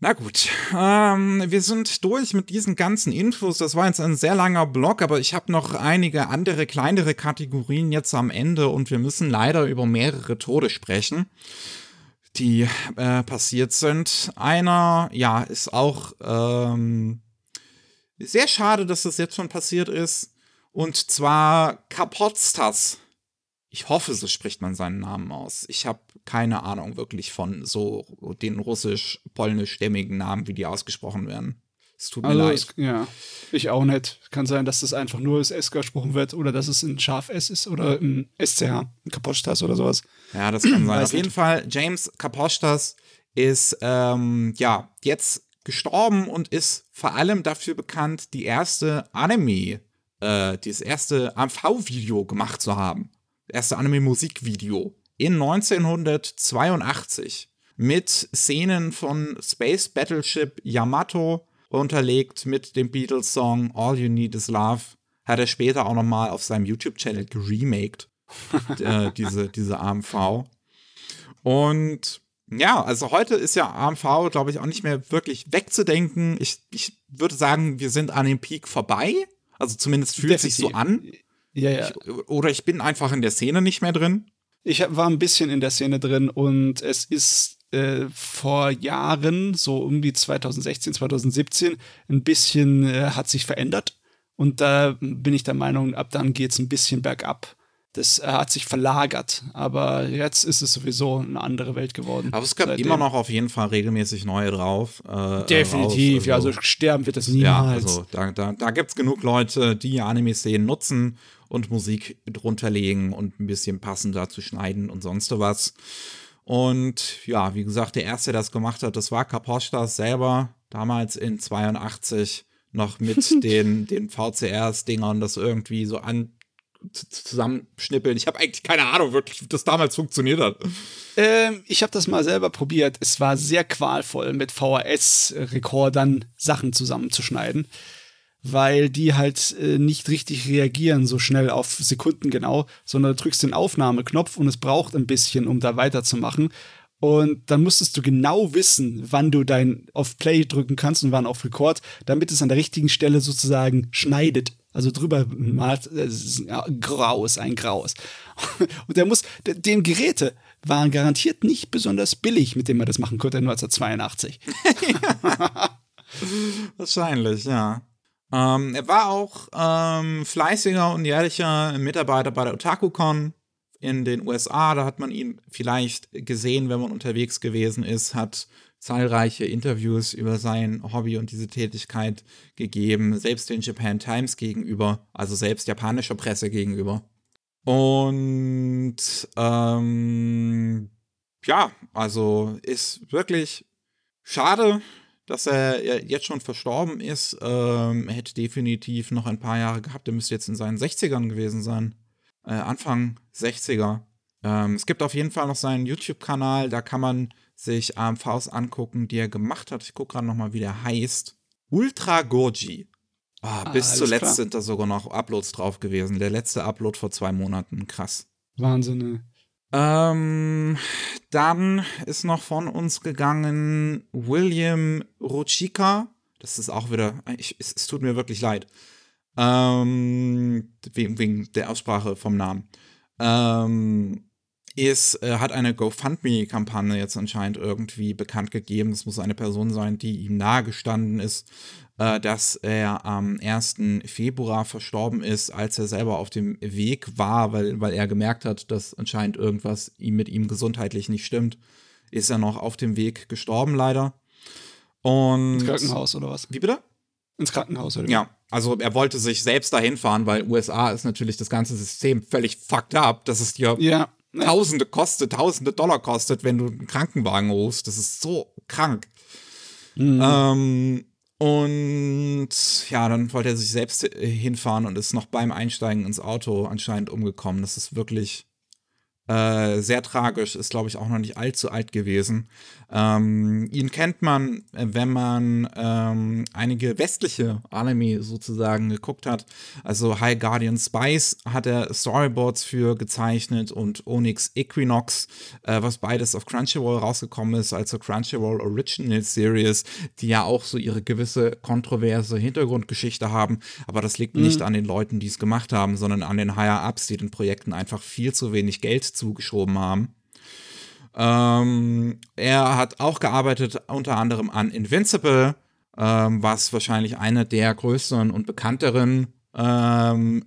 Na gut, ähm, wir sind durch mit diesen ganzen Infos. Das war jetzt ein sehr langer Blog, aber ich habe noch einige andere kleinere Kategorien jetzt am Ende und wir müssen leider über mehrere Tode sprechen die äh, passiert sind. Einer, ja, ist auch ähm, sehr schade, dass das jetzt schon passiert ist. Und zwar Kapotstas. Ich hoffe, so spricht man seinen Namen aus. Ich habe keine Ahnung wirklich von so den russisch-polnisch-stämmigen Namen, wie die ausgesprochen werden. Es tut mir also leid. Es, ja, ich auch nicht. Kann sein, dass das einfach nur das S gesprochen wird oder dass es ein Scharf S ist oder ein SCH, ein Kaposchtas oder sowas. Ja, das kann sein. Auf jeden Fall, James Kaposchtas ist ähm, ja jetzt gestorben und ist vor allem dafür bekannt, die erste Anime, äh, das erste AMV-Video gemacht zu haben. Erste Anime-Musikvideo in 1982 mit Szenen von Space Battleship Yamato unterlegt mit dem Beatles-Song All You Need Is Love. Hat er später auch nochmal auf seinem YouTube-Channel geremaked, äh, diese, diese AMV. Und ja, also heute ist ja AMV, glaube ich, auch nicht mehr wirklich wegzudenken. Ich, ich würde sagen, wir sind an dem Peak vorbei. Also zumindest fühlt es sich so an. Ja, ja. Ich, oder ich bin einfach in der Szene nicht mehr drin. Ich war ein bisschen in der Szene drin und es ist äh, vor Jahren, so um die 2016, 2017, ein bisschen äh, hat sich verändert. Und da bin ich der Meinung, ab dann geht es ein bisschen bergab. Das hat sich verlagert, aber jetzt ist es sowieso eine andere Welt geworden. Aber es gab seitdem. immer noch auf jeden Fall regelmäßig neue drauf. Äh, Definitiv, raus. Also, ja, also sterben wird das niemals. Ja, also da, da, da gibt es genug Leute, die Anime-Szenen nutzen und Musik drunter legen und ein bisschen passender zu schneiden und sonst was. Und ja, wie gesagt, der erste, der das gemacht hat, das war Kapostas selber, damals in 82 noch mit den, den VCRs-Dingern das irgendwie so an zusammenschnippeln. Ich habe eigentlich keine Ahnung wirklich, wie das damals funktioniert hat. Ähm, ich habe das mal selber probiert. Es war sehr qualvoll, mit VHS-Rekordern Sachen zusammenzuschneiden, weil die halt äh, nicht richtig reagieren so schnell auf Sekunden genau, sondern du drückst den Aufnahmeknopf und es braucht ein bisschen, um da weiterzumachen. Und dann musstest du genau wissen, wann du dein auf Play drücken kannst und wann auf Record, damit es an der richtigen Stelle sozusagen schneidet. Also drüber malt, ist ein Graus, ein Graus. Und der muss, dem Geräte waren garantiert nicht besonders billig, mit dem man das machen konnte 1982. Wahrscheinlich, ja. Ähm, er war auch ähm, fleißiger und jährlicher Mitarbeiter bei der OtakuCon in den USA. Da hat man ihn vielleicht gesehen, wenn man unterwegs gewesen ist, hat zahlreiche Interviews über sein Hobby und diese Tätigkeit gegeben, selbst den Japan Times gegenüber, also selbst japanischer Presse gegenüber. Und ähm, ja, also ist wirklich schade, dass er jetzt schon verstorben ist. Ähm, er hätte definitiv noch ein paar Jahre gehabt. Er müsste jetzt in seinen 60ern gewesen sein äh, Anfang 60er. Ähm, es gibt auf jeden Fall noch seinen YouTube-Kanal, da kann man sich AMVs angucken, die er gemacht hat. Ich gucke gerade nochmal, wie der heißt. Ultra Goji. Oh, ah, bis zuletzt klar. sind da sogar noch Uploads drauf gewesen. Der letzte Upload vor zwei Monaten. Krass. Wahnsinn. Ähm, dann ist noch von uns gegangen William Ruchika. Das ist auch wieder, ich, es, es, tut mir wirklich leid. Ähm, wegen, wegen der Aussprache vom Namen. Ähm, ist, äh, hat eine GoFundMe-Kampagne jetzt anscheinend irgendwie bekannt gegeben. Es muss eine Person sein, die ihm nahegestanden ist, äh, dass er am 1. Februar verstorben ist, als er selber auf dem Weg war, weil, weil er gemerkt hat, dass anscheinend irgendwas ihm mit ihm gesundheitlich nicht stimmt. Ist er noch auf dem Weg gestorben, leider. Und Ins Krankenhaus oder was? Wie bitte? Ins Krankenhaus, oder? Ja, also er wollte sich selbst dahin fahren, weil USA ist natürlich das ganze System völlig fucked up. Das ist dir ja. Tausende kostet, Tausende Dollar kostet, wenn du einen Krankenwagen rufst. Das ist so krank. Mhm. Ähm, und ja, dann wollte er sich selbst hinfahren und ist noch beim Einsteigen ins Auto anscheinend umgekommen. Das ist wirklich äh, sehr tragisch, ist glaube ich auch noch nicht allzu alt gewesen. Ähm, ihn kennt man, äh, wenn man ähm, einige westliche Anime sozusagen geguckt hat. Also High Guardian Spice hat er Storyboards für gezeichnet und Onyx Equinox, äh, was beides auf Crunchyroll rausgekommen ist, also Crunchyroll Original Series, die ja auch so ihre gewisse kontroverse Hintergrundgeschichte haben. Aber das liegt mhm. nicht an den Leuten, die es gemacht haben, sondern an den Higher-Ups, die den Projekten einfach viel zu wenig Geld zugeschoben haben. Ähm, er hat auch gearbeitet unter anderem an Invincible, ähm, was wahrscheinlich eine der größeren und bekannteren ähm,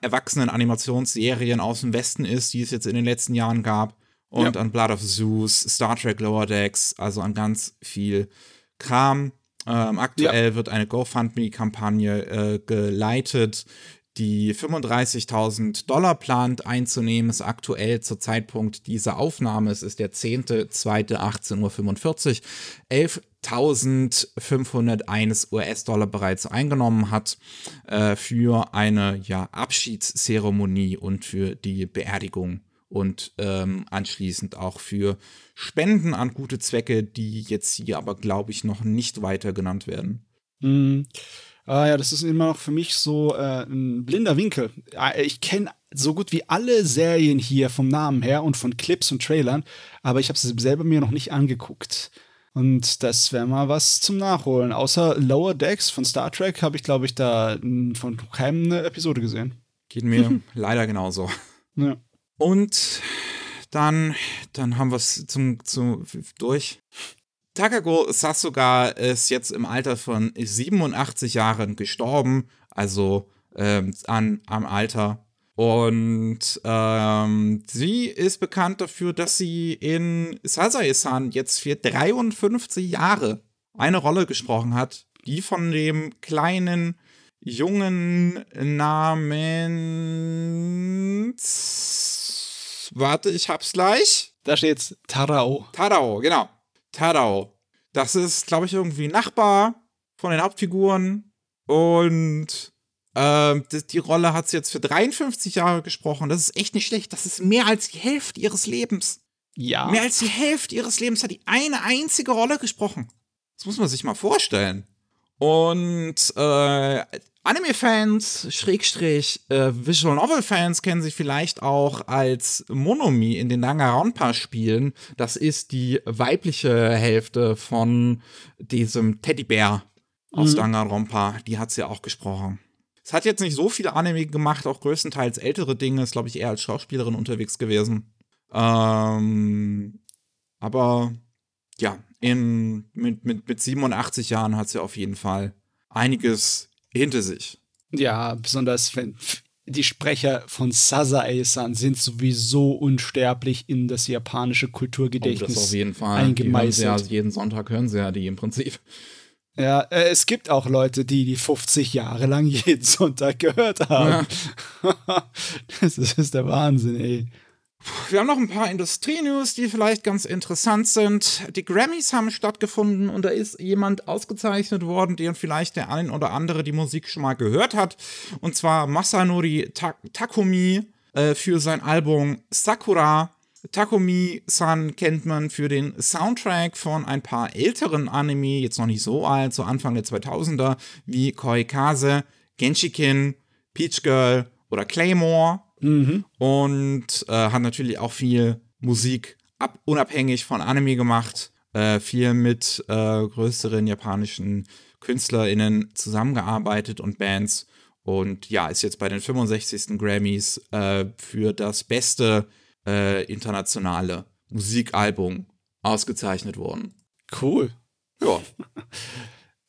erwachsenen Animationsserien aus dem Westen ist, die es jetzt in den letzten Jahren gab. Und ja. an Blood of Zeus, Star Trek Lower Decks, also an ganz viel Kram. Ähm, aktuell ja. wird eine GoFundMe-Kampagne äh, geleitet, die 35.000 Dollar plant einzunehmen, ist aktuell zur Zeitpunkt dieser Aufnahme, es ist der 10.2.18.45 Uhr, 11.501 US-Dollar bereits eingenommen hat äh, für eine ja, Abschiedszeremonie und für die Beerdigung und ähm, anschließend auch für Spenden an gute Zwecke, die jetzt hier aber, glaube ich, noch nicht weiter genannt werden. Mhm. Ah ja, das ist immer noch für mich so äh, ein blinder Winkel. Ich kenne so gut wie alle Serien hier vom Namen her und von Clips und Trailern, aber ich habe sie selber mir noch nicht angeguckt. Und das wäre mal was zum Nachholen. Außer Lower Decks von Star Trek habe ich, glaube ich, da von keinem eine Episode gesehen. Geht mir leider genauso. Ja. Und dann, dann haben wir es zum, zum durch. Takako Sasuga ist jetzt im Alter von 87 Jahren gestorben. Also ähm, an, am Alter. Und ähm, sie ist bekannt dafür, dass sie in Sasae-san jetzt für 53 Jahre eine Rolle gesprochen hat, die von dem kleinen jungen namens. Warte, ich hab's gleich. Da steht's Tarao. Tarao, genau. Tarao. Das ist, glaube ich, irgendwie Nachbar von den Hauptfiguren. Und äh, die, die Rolle hat sie jetzt für 53 Jahre gesprochen. Das ist echt nicht schlecht. Das ist mehr als die Hälfte ihres Lebens. Ja. Mehr als die Hälfte ihres Lebens hat die eine einzige Rolle gesprochen. Das muss man sich mal vorstellen. Und äh, Anime-Fans, Schrägstrich, äh, Visual Novel-Fans kennen sich vielleicht auch als Monomi in den Danganronpa-Spielen. Das ist die weibliche Hälfte von diesem Teddybär aus Mhm. Danganronpa. Die hat sie auch gesprochen. Es hat jetzt nicht so viele Anime gemacht, auch größtenteils ältere Dinge. Ist, glaube ich, eher als Schauspielerin unterwegs gewesen. Ähm, aber ja, in, mit, mit, mit 87 Jahren hat sie auf jeden Fall einiges hinter sich. Ja, besonders wenn die Sprecher von Sasae-san sind sowieso unsterblich in das japanische Kulturgedächtnis Oh, jeden Fall. eingemeißelt. Ja, jeden Sonntag hören sie ja die im Prinzip. Ja, äh, es gibt auch Leute, die die 50 Jahre lang jeden Sonntag gehört haben. das, ist, das ist der Wahnsinn, ey. Wir haben noch ein paar Industrie-News, die vielleicht ganz interessant sind. Die Grammys haben stattgefunden und da ist jemand ausgezeichnet worden, den vielleicht der ein oder andere die Musik schon mal gehört hat. Und zwar Masanori Ta Takumi äh, für sein Album Sakura. Takumi-san kennt man für den Soundtrack von ein paar älteren Anime, jetzt noch nicht so alt, so Anfang der 2000er, wie Koikase, Genshiken, Peach Girl oder Claymore und äh, hat natürlich auch viel Musik ab, unabhängig von Anime gemacht, äh, viel mit äh, größeren japanischen KünstlerInnen zusammengearbeitet und Bands und ja, ist jetzt bei den 65. Grammys äh, für das beste äh, internationale Musikalbum ausgezeichnet worden. Cool. Ja,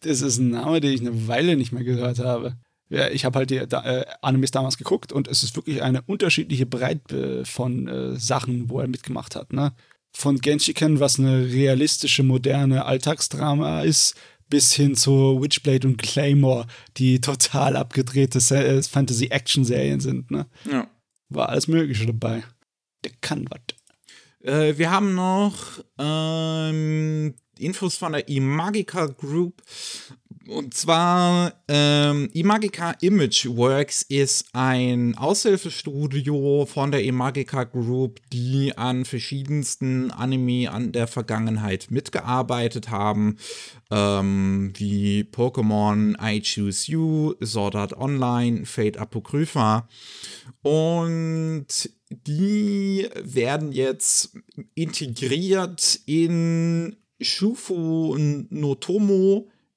Das ist ein Name, den ich eine Weile nicht mehr gehört habe. Ja, ich habe halt die da, äh, Animes damals geguckt und es ist wirklich eine unterschiedliche Breite von äh, Sachen, wo er mitgemacht hat. Ne? Von Genshiken, was eine realistische, moderne Alltagsdrama ist, bis hin zu Witchblade und Claymore, die total abgedrehte äh, Fantasy-Action-Serien sind. Ne? ja. War alles Mögliche dabei. Der kann was. Äh, wir haben noch ähm, Infos von der Imagica Group. Und zwar, ähm, Imagica Image Works ist ein Aushilfestudio von der Imagica Group, die an verschiedensten Anime an der Vergangenheit mitgearbeitet haben, ähm, wie Pokémon, I Choose You, Sword Art Online, Fate Apocrypha. Und die werden jetzt integriert in Shufu no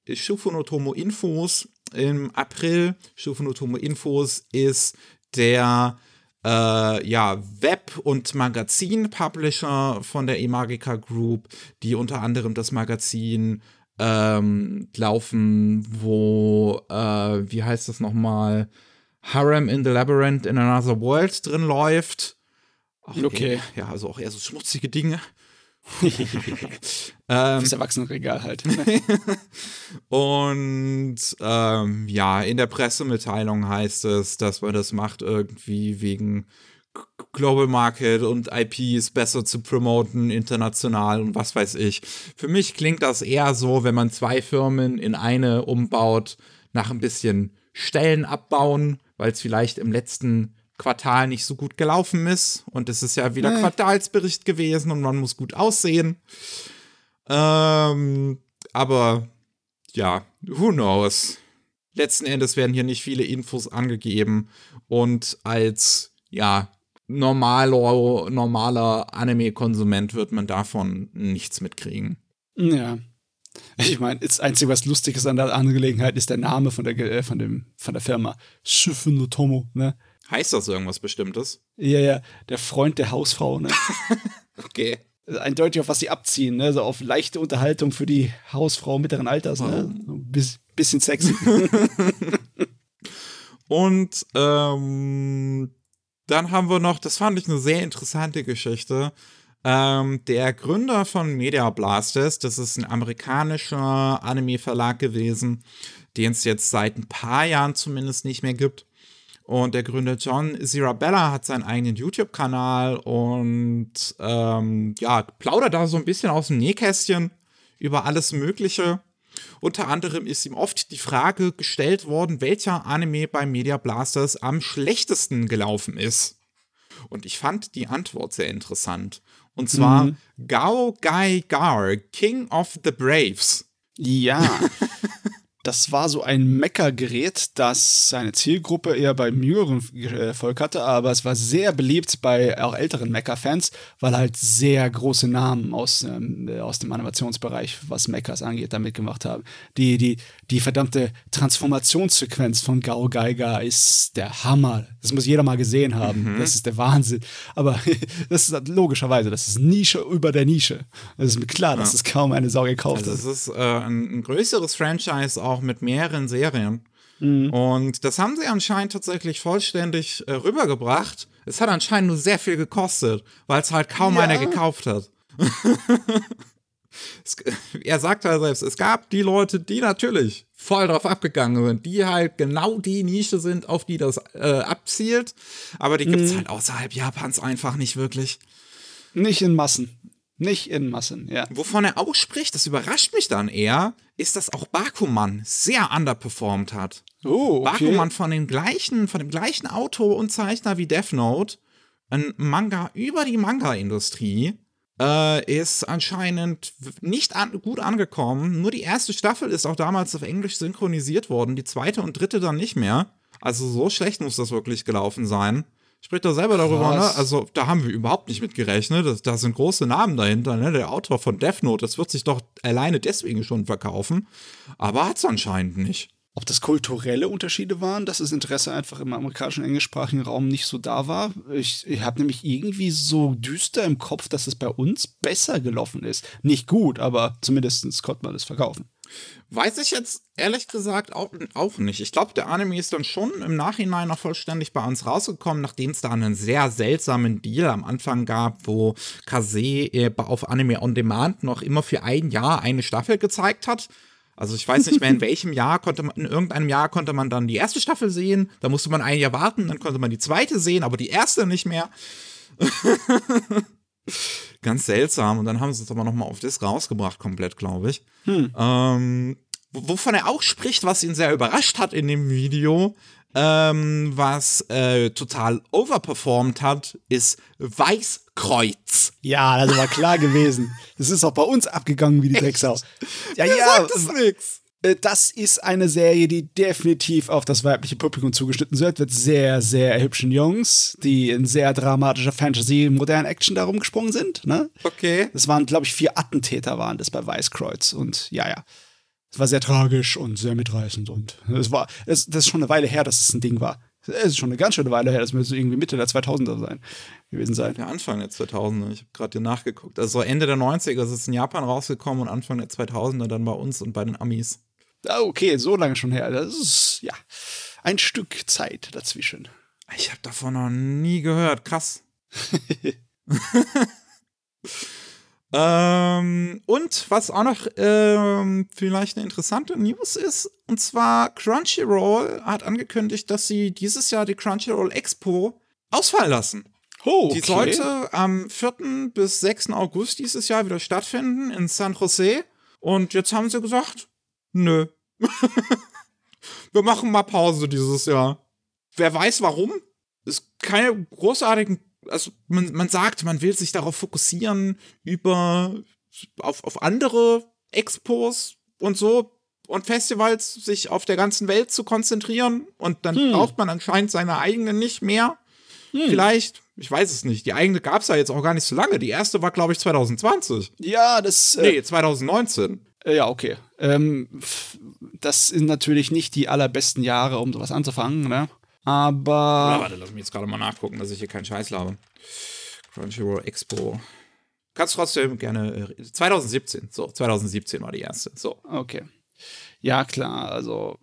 Tomo, Shufu no Tomo Infos im April. Shufu no Tomo Infos ist der äh, ja, Web- und Magazin-Publisher von der Imagica Group, die unter anderem das Magazin ähm, laufen, wo, äh, wie heißt das nochmal? Harem in the Labyrinth in Another World drin läuft. Auch Okay. Eher, ja, also auch eher so schmutzige Dinge. ähm, Das Erwachsenenregal halt. und ähm, ja, in der Pressemitteilung heißt es, dass man das macht irgendwie wegen Global Market und IPs besser zu promoten, international und was weiß ich. Für mich klingt das eher so, wenn man zwei Firmen in eine umbaut, nach ein bisschen Stellen abbauen, weil es vielleicht im letzten Quartal nicht so gut gelaufen ist. Und es ist ja wieder Nee. Quartalsbericht gewesen und man muss gut aussehen. Ähm, aber ja, who knows? Letzten Endes werden hier nicht viele Infos angegeben und als ja normaler, normaler Anime-Konsument wird man davon nichts mitkriegen. Ja. Ich meine, das Einzige, was lustig ist an der Angelegenheit, ist der Name von der, äh, von dem, von der Firma. Schiffe no Tomo, ne? Heißt das irgendwas Bestimmtes? Ja, ja, der Freund der Hausfrau, ne? Okay. Also Eindeutig auf was sie abziehen, ne? So auf leichte Unterhaltung für die Hausfrau mittleren Alters, ne? So ein bis, bisschen sexy. Und ähm, dann haben wir noch, das fand ich eine sehr interessante Geschichte. Ähm, der Gründer von Media Blasters, das ist ein amerikanischer Anime-Verlag gewesen, den es jetzt seit ein paar Jahren zumindest nicht mehr gibt. Und der Gründer John Zirabella hat seinen eigenen YouTube-Kanal und ähm, ja, plaudert da so ein bisschen aus dem Nähkästchen über alles Mögliche. Unter anderem ist ihm oft die Frage gestellt worden, welcher Anime bei Media Blasters am schlechtesten gelaufen ist. Und ich fand die Antwort sehr interessant. Und zwar mhm. Gao Gai Gar, King of the Braves. Ja. Das war so ein Meckergerät, das seine Zielgruppe eher beim jüngeren äh, Volk hatte, aber es war sehr beliebt bei auch älteren Mecha-Fans, weil halt sehr große Namen aus, ähm, äh, aus dem Animationsbereich, was Mechas angeht, da mitgemacht haben. Die, die, die verdammte Transformationssequenz von Gao Geiger ist der Hammer. Das muss jeder mal gesehen haben. Mhm. Das ist der Wahnsinn. Aber das ist logischerweise, das ist Nische über der Nische. Es ist mir klar, dass es kaum eine Sau gekauft also hat. Das ist äh, ein, ein größeres Franchise auch mit mehreren Serien. Mhm. Und das haben sie anscheinend tatsächlich vollständig äh, rübergebracht. Es hat anscheinend nur sehr viel gekostet, weil es halt kaum ja. einer gekauft hat. es, er sagt halt selbst, es gab die Leute, die natürlich voll drauf abgegangen sind, die halt genau die Nische sind, auf die das äh, abzielt. Aber die gibt es mhm. halt außerhalb Japans einfach nicht wirklich. Nicht in Massen. Nicht in Massen, ja. Wovon er ausspricht, das überrascht mich dann eher, ist, dass auch Bakuman sehr underperformed hat. Oh, okay. Bakuman von dem gleichen, von dem gleichen Autor und Zeichner wie Death Note, ein Manga über die Manga-Industrie, äh, ist anscheinend nicht an, gut angekommen. Nur die erste Staffel ist auch damals auf Englisch synchronisiert worden, die zweite und dritte dann nicht mehr. Also so schlecht muss das wirklich gelaufen sein. Spricht doch selber darüber, ne? Also, da haben wir überhaupt nicht mit gerechnet. Da sind große Namen dahinter, ne? Der Autor von Death Note, das wird sich doch alleine deswegen schon verkaufen. Aber hat es anscheinend nicht. Ob das kulturelle Unterschiede waren, dass das Interesse einfach im amerikanischen englischsprachigen Raum nicht so da war. Ich, ich habe nämlich irgendwie so düster im Kopf, dass es bei uns besser gelaufen ist. Nicht gut, aber zumindest konnte man es verkaufen. Weiß ich jetzt ehrlich gesagt auch, auch nicht. Ich glaube, der Anime ist dann schon im Nachhinein noch vollständig bei uns rausgekommen, nachdem es da einen sehr seltsamen Deal am Anfang gab, wo Kase äh, auf Anime On Demand noch immer für ein Jahr eine Staffel gezeigt hat. Also ich weiß nicht mehr, in welchem Jahr konnte man, in irgendeinem Jahr konnte man dann die erste Staffel sehen, da musste man ein Jahr warten, dann konnte man die zweite sehen, aber die erste nicht mehr. Ganz seltsam. Und dann haben sie es aber nochmal auf das rausgebracht, komplett, glaube ich. Hm. Ähm, wovon er auch spricht, was ihn sehr überrascht hat in dem Video, ähm, was äh, total overperformed hat, ist Weißkreuz. Ja, das war klar gewesen. Das ist auch bei uns abgegangen wie die Drecksau. Ja, ja. Sagt es nix. Äh, das ist eine Serie, die definitiv auf das weibliche Publikum zugeschnitten wird, mit sehr, sehr hübschen Jungs, die in sehr dramatischer Fantasy, modernen Action darum gesprungen sind. Ne? Okay. Das waren, glaube ich, vier Attentäter waren das bei Weißkreuz. Und ja, ja. Es war sehr tragisch und sehr mitreißend. Und es war, es, das ist schon eine Weile her, dass es ein Ding war. Es ist schon eine ganz schöne Weile her, das müsste irgendwie Mitte der 2000er sein, gewesen sein. Ja, Anfang der 2000er, ich habe gerade hier nachgeguckt. Also Ende der 90er ist es in Japan rausgekommen und Anfang der 2000er dann bei uns und bei den Amis. Ah, okay, so lange schon her. Das ist, ja, ein Stück Zeit dazwischen. Ich habe davon noch nie gehört. Krass. ähm, und was auch noch ähm, vielleicht eine interessante News ist, und zwar Crunchyroll hat angekündigt, dass sie dieses Jahr die Crunchyroll Expo ausfallen lassen. Oh, okay. Die sollte am 4. bis 6. August dieses Jahr wieder stattfinden in San Jose. Und jetzt haben sie gesagt, Nö. Wir machen mal Pause dieses Jahr. Wer weiß warum? Ist keine großartigen. Also man, man sagt, man will sich darauf fokussieren, über auf, auf andere Expos und so und Festivals sich auf der ganzen Welt zu konzentrieren. Und dann hm. braucht man anscheinend seine eigenen nicht mehr. Hm. Vielleicht, ich weiß es nicht. Die eigene gab es ja jetzt auch gar nicht so lange. Die erste war, glaube ich, 2020. Ja, das. Äh, nee, 2019. Äh, ja, okay. Ähm, das sind natürlich nicht die allerbesten Jahre, um sowas anzufangen, ne? Aber. Ja, warte, lass mich jetzt gerade mal nachgucken, dass ich hier keinen Scheiß labe. Crunchyroll Expo. Kannst trotzdem gerne. 2017, äh, so, 2017 war die erste. So. Okay. Ja, klar, also.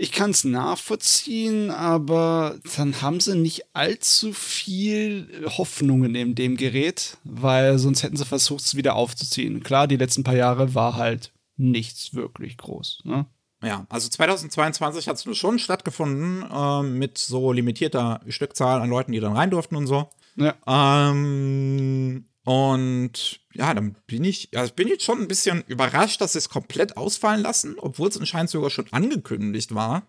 Ich kann es nachvollziehen, aber dann haben sie nicht allzu viel Hoffnungen in dem Gerät, weil sonst hätten sie versucht, es wieder aufzuziehen. Klar, die letzten paar Jahre war halt nichts wirklich groß. Ne? Ja, also 2022 hat es schon stattgefunden äh, mit so limitierter Stückzahl an Leuten, die dann rein durften und so. Ja. Ähm, und ja, dann bin ich, also bin ich schon ein bisschen überrascht, dass sie es komplett ausfallen lassen, obwohl es anscheinend sogar schon angekündigt war.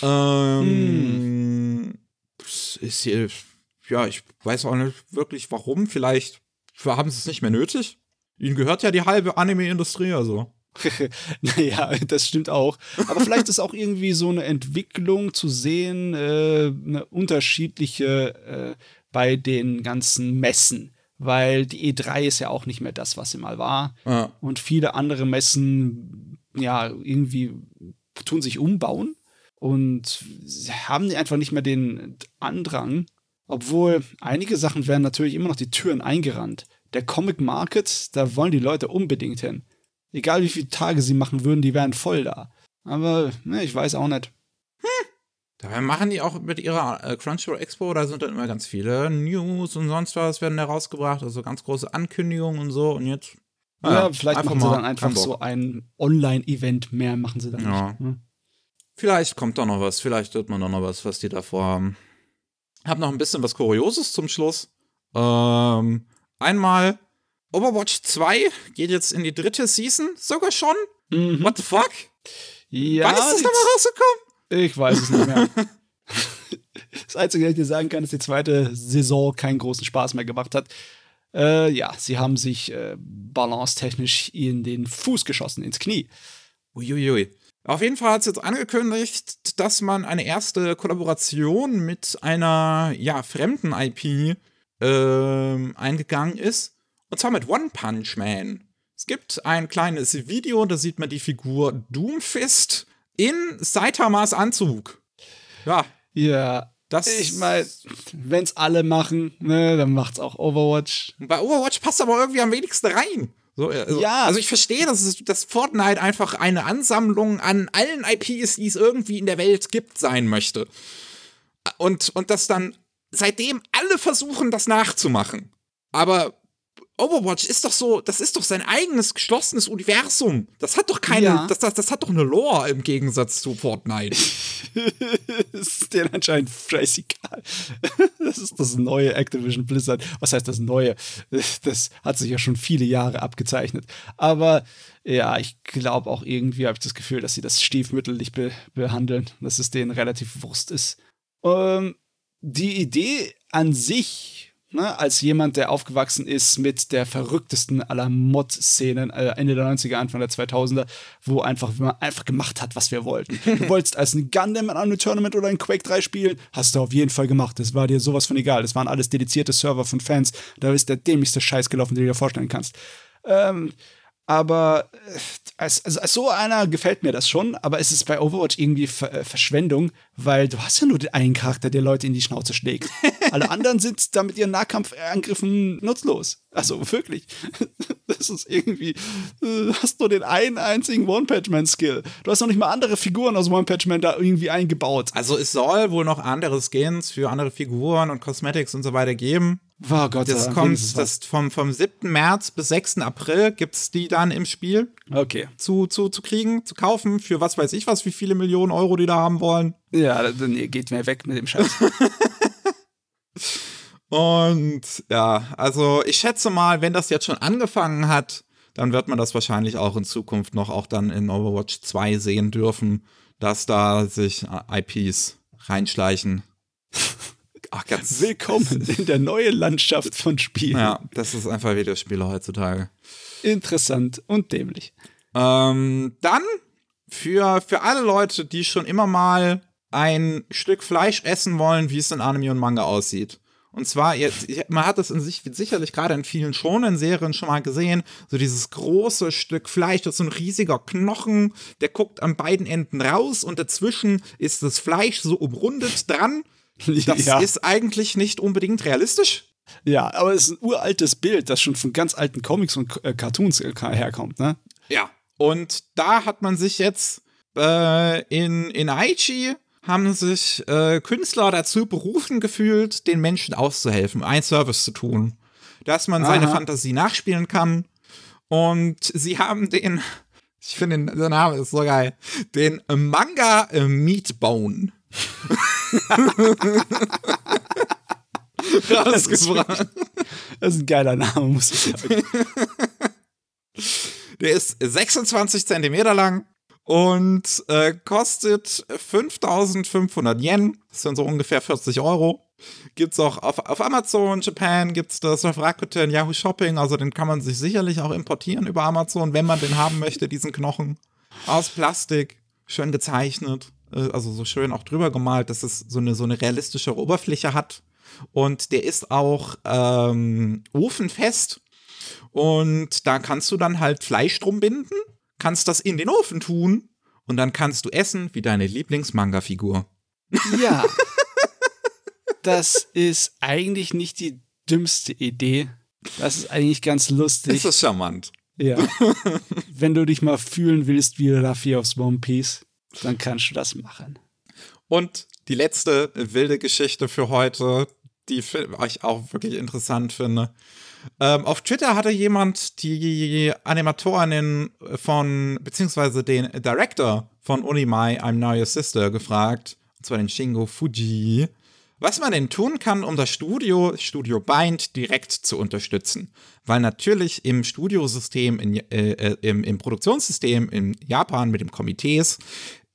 Ähm, hm. ist hier, ja, ich weiß auch nicht wirklich warum. Vielleicht haben sie es nicht mehr nötig. Ihnen gehört ja die halbe Anime-Industrie, also. naja, das stimmt auch. Aber vielleicht ist auch irgendwie so eine Entwicklung zu sehen, äh, eine unterschiedliche äh, bei den ganzen Messen. Weil die E3 ist ja auch nicht mehr das, was sie mal war. Ja. Und viele andere Messen, ja, irgendwie tun sich umbauen und haben einfach nicht mehr den Andrang. Obwohl einige Sachen werden natürlich immer noch die Türen eingerannt. Der Comic Market, da wollen die Leute unbedingt hin. Egal wie viele Tage sie machen würden, die wären voll da. Aber ne, ich weiß auch nicht. Hm. Dabei machen die auch mit ihrer äh, Crunchyroll Expo, da sind dann immer ganz viele News und sonst was werden da rausgebracht, also ganz große Ankündigungen und so und jetzt. Ja, ja vielleicht machen sie dann einfach so ein Online-Event mehr, machen sie dann ja. nicht. Ne? Vielleicht kommt da noch was, vielleicht wird man da noch was, was die davor haben. Hab noch ein bisschen was Kurioses zum Schluss. Ähm, einmal Overwatch 2 geht jetzt in die dritte Season, sogar schon. Mhm. What the fuck? Ja, Wann ist das nochmal rausgekommen? Ich weiß es nicht mehr. das Einzige, was ich dir sagen kann, ist, die zweite Saison keinen großen Spaß mehr gemacht hat. Äh, ja, sie haben sich äh, balance-technisch in den Fuß geschossen, ins Knie. Uiuiui. Auf jeden Fall hat es jetzt angekündigt, dass man eine erste Kollaboration mit einer ja, fremden IP äh, eingegangen ist. Und zwar mit One Punch Man. Es gibt ein kleines Video, da sieht man die Figur Doomfist in Saitamas Anzug. Ja. Ja. Das ich meine, wenn es alle machen, ne, dann macht's auch Overwatch. Bei Overwatch passt aber irgendwie am wenigsten rein. So, also, ja. Also ich verstehe, dass, es, dass Fortnite einfach eine Ansammlung an allen IPs, die es irgendwie in der Welt gibt, sein möchte. Und, und dass dann seitdem alle versuchen, das nachzumachen. Aber Overwatch ist doch so, das ist doch sein eigenes geschlossenes Universum. Das hat doch keine, ja. das, das, das hat doch eine Lore im Gegensatz zu Fortnite. das ist denen anscheinend scheißegal. Das ist das neue Activision Blizzard. Was heißt das neue? Das hat sich ja schon viele Jahre abgezeichnet. Aber ja, ich glaube auch irgendwie habe ich das Gefühl, dass sie das stiefmütterlich be behandeln, dass es denen relativ Wurst ist. Ähm, die Idee an sich ne, als jemand, der aufgewachsen ist mit der verrücktesten aller Mod-Szenen äh, Ende der 90er, Anfang der 2000er, wo einfach man einfach gemacht hat, was wir wollten. Du wolltest als ein Gundam in einem Tournament oder ein Quake 3 spielen, hast du auf jeden Fall gemacht. Das war dir sowas von egal. Das waren alles dedizierte Server von Fans. Da ist der dämlichste Scheiß gelaufen, den du dir vorstellen kannst. Ähm, aber äh, als, also als so einer gefällt mir das schon, aber es ist bei Overwatch irgendwie Ver äh, Verschwendung, weil du hast ja nur den einen Charakter, der Leute in die Schnauze schlägt. Alle anderen sind da mit ihren Nahkampfangriffen nutzlos. Also wirklich. Das ist irgendwie, du äh, hast nur den einen einzigen One-Patch-Man-Skill. Du hast noch nicht mal andere Figuren aus One-Patch-Man da irgendwie eingebaut. Also es soll wohl noch andere Skins für andere Figuren und Cosmetics und so weiter geben. Oh Gott, das kommt das vom, vom 7. März bis 6. April gibt es die dann im Spiel. Okay. Zu, zu, zu kriegen, zu kaufen, für was weiß ich was, wie viele Millionen Euro die da haben wollen. Ja, dann geht mir weg mit dem Scheiß. Und ja, also ich schätze mal, wenn das jetzt schon angefangen hat, dann wird man das wahrscheinlich auch in Zukunft noch auch dann in Overwatch 2 sehen dürfen, dass da sich IPs reinschleichen. Ach, ganz willkommen in der neuen Landschaft von Spielen. Ja, das ist einfach Videospiele heutzutage. Interessant und dämlich. Ähm, dann für, für alle Leute, die schon immer mal ein Stück Fleisch essen wollen, wie es in Anime und Manga aussieht. Und zwar, jetzt, man hat das in sich sicherlich gerade in vielen Shonen-Serien schon mal gesehen, so dieses große Stück Fleisch, das ist so ein riesiger Knochen, der guckt an beiden Enden raus und dazwischen ist das Fleisch so umrundet dran das ja. ist eigentlich nicht unbedingt realistisch. Ja, aber es ist ein uraltes Bild, das schon von ganz alten Comics und äh, Cartoons äh, herkommt, ne? Ja. Und da hat man sich jetzt Äh, in, in Aichi haben sich äh, Künstler dazu berufen gefühlt, den Menschen auszuhelfen, einen Service zu tun. Dass man seine Aha. Fantasie nachspielen kann. Und sie haben den, ich finde, den- der Name ist so geil, den Manga äh, Meatbone. Rausgebracht. Das ist ein geiler Name, muss ich sagen. Der ist 26 Zentimeter lang und äh, kostet 5500 Yen. Das sind so ungefähr 40 Euro. Gibt's auch auf, auf Amazon, Japan gibt's das, auf Rakuten, Yahoo Shopping. Also den kann man sich sicherlich auch importieren über Amazon, wenn man den haben möchte, diesen Knochen. Aus Plastik, schön gezeichnet. Äh, Also so schön auch drüber gemalt, dass es so eine, so eine realistische Oberfläche hat. Und der ist auch ähm, ofenfest. Und da kannst du dann halt Fleisch drum binden, kannst das in den Ofen tun und dann kannst du essen wie deine Lieblings-Manga-Figur. Ja. Das ist eigentlich nicht die dümmste Idee. Das ist eigentlich ganz lustig. Ist das charmant? Ja. Wenn du dich mal fühlen willst wie Raffi aufs One Piece, dann kannst du das machen. Und die letzte wilde Geschichte für heute, die ich auch wirklich interessant finde. Ähm, auf Twitter hatte jemand die Animatorin von, beziehungsweise den Director von Unimai, I'm Now Your Sister, gefragt, und zwar den Shingo Fuji, was man denn tun kann, um das Studio, Studio Bind, direkt zu unterstützen. Weil natürlich im Studiosystem, in, äh, äh, im, im Produktionssystem in Japan mit den Komitees,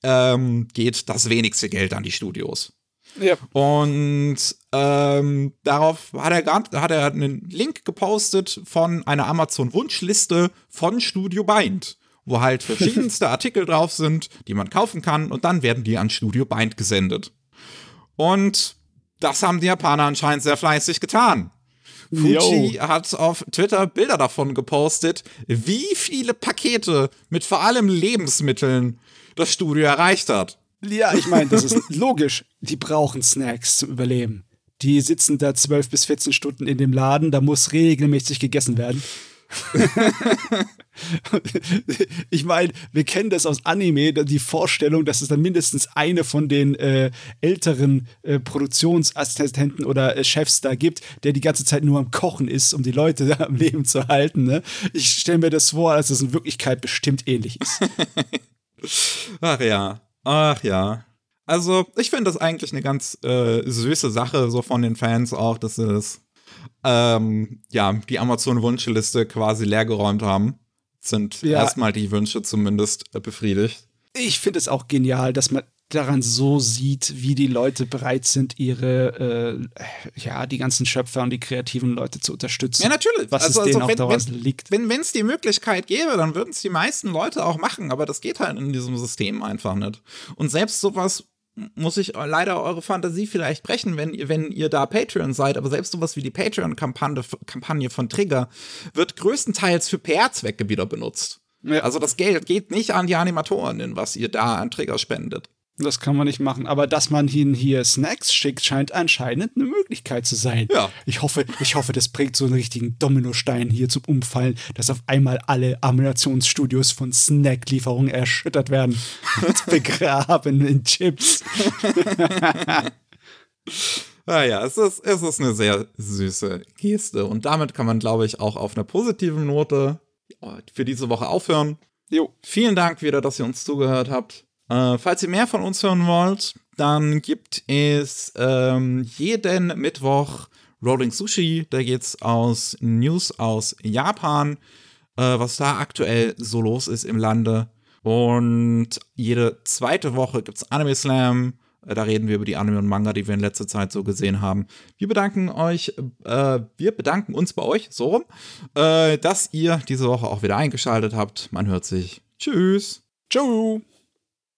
ähm, geht das wenigste Geld an die Studios. Ja. Und ähm, darauf hat er, gar, hat er einen Link gepostet von einer Amazon-Wunschliste von Studio Bind, wo halt verschiedenste Artikel drauf sind, die man kaufen kann, und dann werden die an Studio Bind gesendet. Und das haben die Japaner anscheinend sehr fleißig getan. Fuji Jo. hat auf Twitter Bilder davon gepostet, wie viele Pakete mit vor allem Lebensmitteln das Studio erreicht hat. Ja, ich meine, das ist logisch. Die brauchen Snacks zum Überleben. Die sitzen da 12 bis 14 Stunden in dem Laden, da muss regelmäßig gegessen werden. ich meine, wir kennen das aus Anime, die Vorstellung, dass es dann mindestens eine von den äh, älteren äh, Produktionsassistenten oder äh, Chefs da gibt, der die ganze Zeit nur am Kochen ist, um die Leute da am Leben zu halten. Ne? Ich stelle mir das vor, dass es in Wirklichkeit bestimmt ähnlich ist. Ach ja, ach ja. Also, ich finde das eigentlich eine ganz äh, süße Sache, so von den Fans auch, dass sie das, ähm, ja, die Amazon-Wunschliste quasi leergeräumt haben. Sind Ja. erstmal die Wünsche zumindest äh, befriedigt. Ich finde es auch genial, dass man daran so sieht, wie die Leute bereit sind, ihre, äh, ja, die ganzen Schöpfer und die kreativen Leute zu unterstützen. Ja, natürlich. Was Also- es denen also auch wenn- daran wenn- liegt. Wenn es die Möglichkeit gäbe, dann würden es die meisten Leute auch machen, aber das geht halt in diesem System einfach nicht. Und selbst sowas muss ich leider eure Fantasie vielleicht brechen, wenn ihr, wenn ihr da Patreon seid, aber selbst sowas wie die Patreon-Kampagne Kampagne von Trigger wird größtenteils für PR-Zwecke wieder benutzt. Ja. Also das Geld geht nicht an die Animatoren, was ihr da an Trigger spendet. Das kann man nicht machen. Aber dass man ihnen hier Snacks schickt, scheint anscheinend eine Möglichkeit zu sein. Ja. Ich hoffe, ich hoffe, das bringt so einen richtigen Dominostein hier zum Umfallen, dass auf einmal alle Animationsstudios von Snacklieferungen erschüttert werden und begraben in Chips. Ah ja, es ist, es ist eine sehr süße Geste. Und damit kann man, glaube ich, auch auf einer positiven Note für diese Woche aufhören. Jo. Vielen Dank wieder, dass ihr uns zugehört habt. Äh, falls ihr mehr von uns hören wollt, dann gibt es ähm, jeden Mittwoch Rolling Sushi. Da geht's aus News aus Japan, äh, was da aktuell so los ist im Lande. Und jede zweite Woche gibt's Anime Slam. Äh, Da reden wir über die Anime und Manga, die wir in letzter Zeit so gesehen haben. Wir bedanken euch, äh, wir bedanken uns bei euch, so rum, äh, dass ihr diese Woche auch wieder eingeschaltet habt. Man hört sich. Tschüss. Ciao.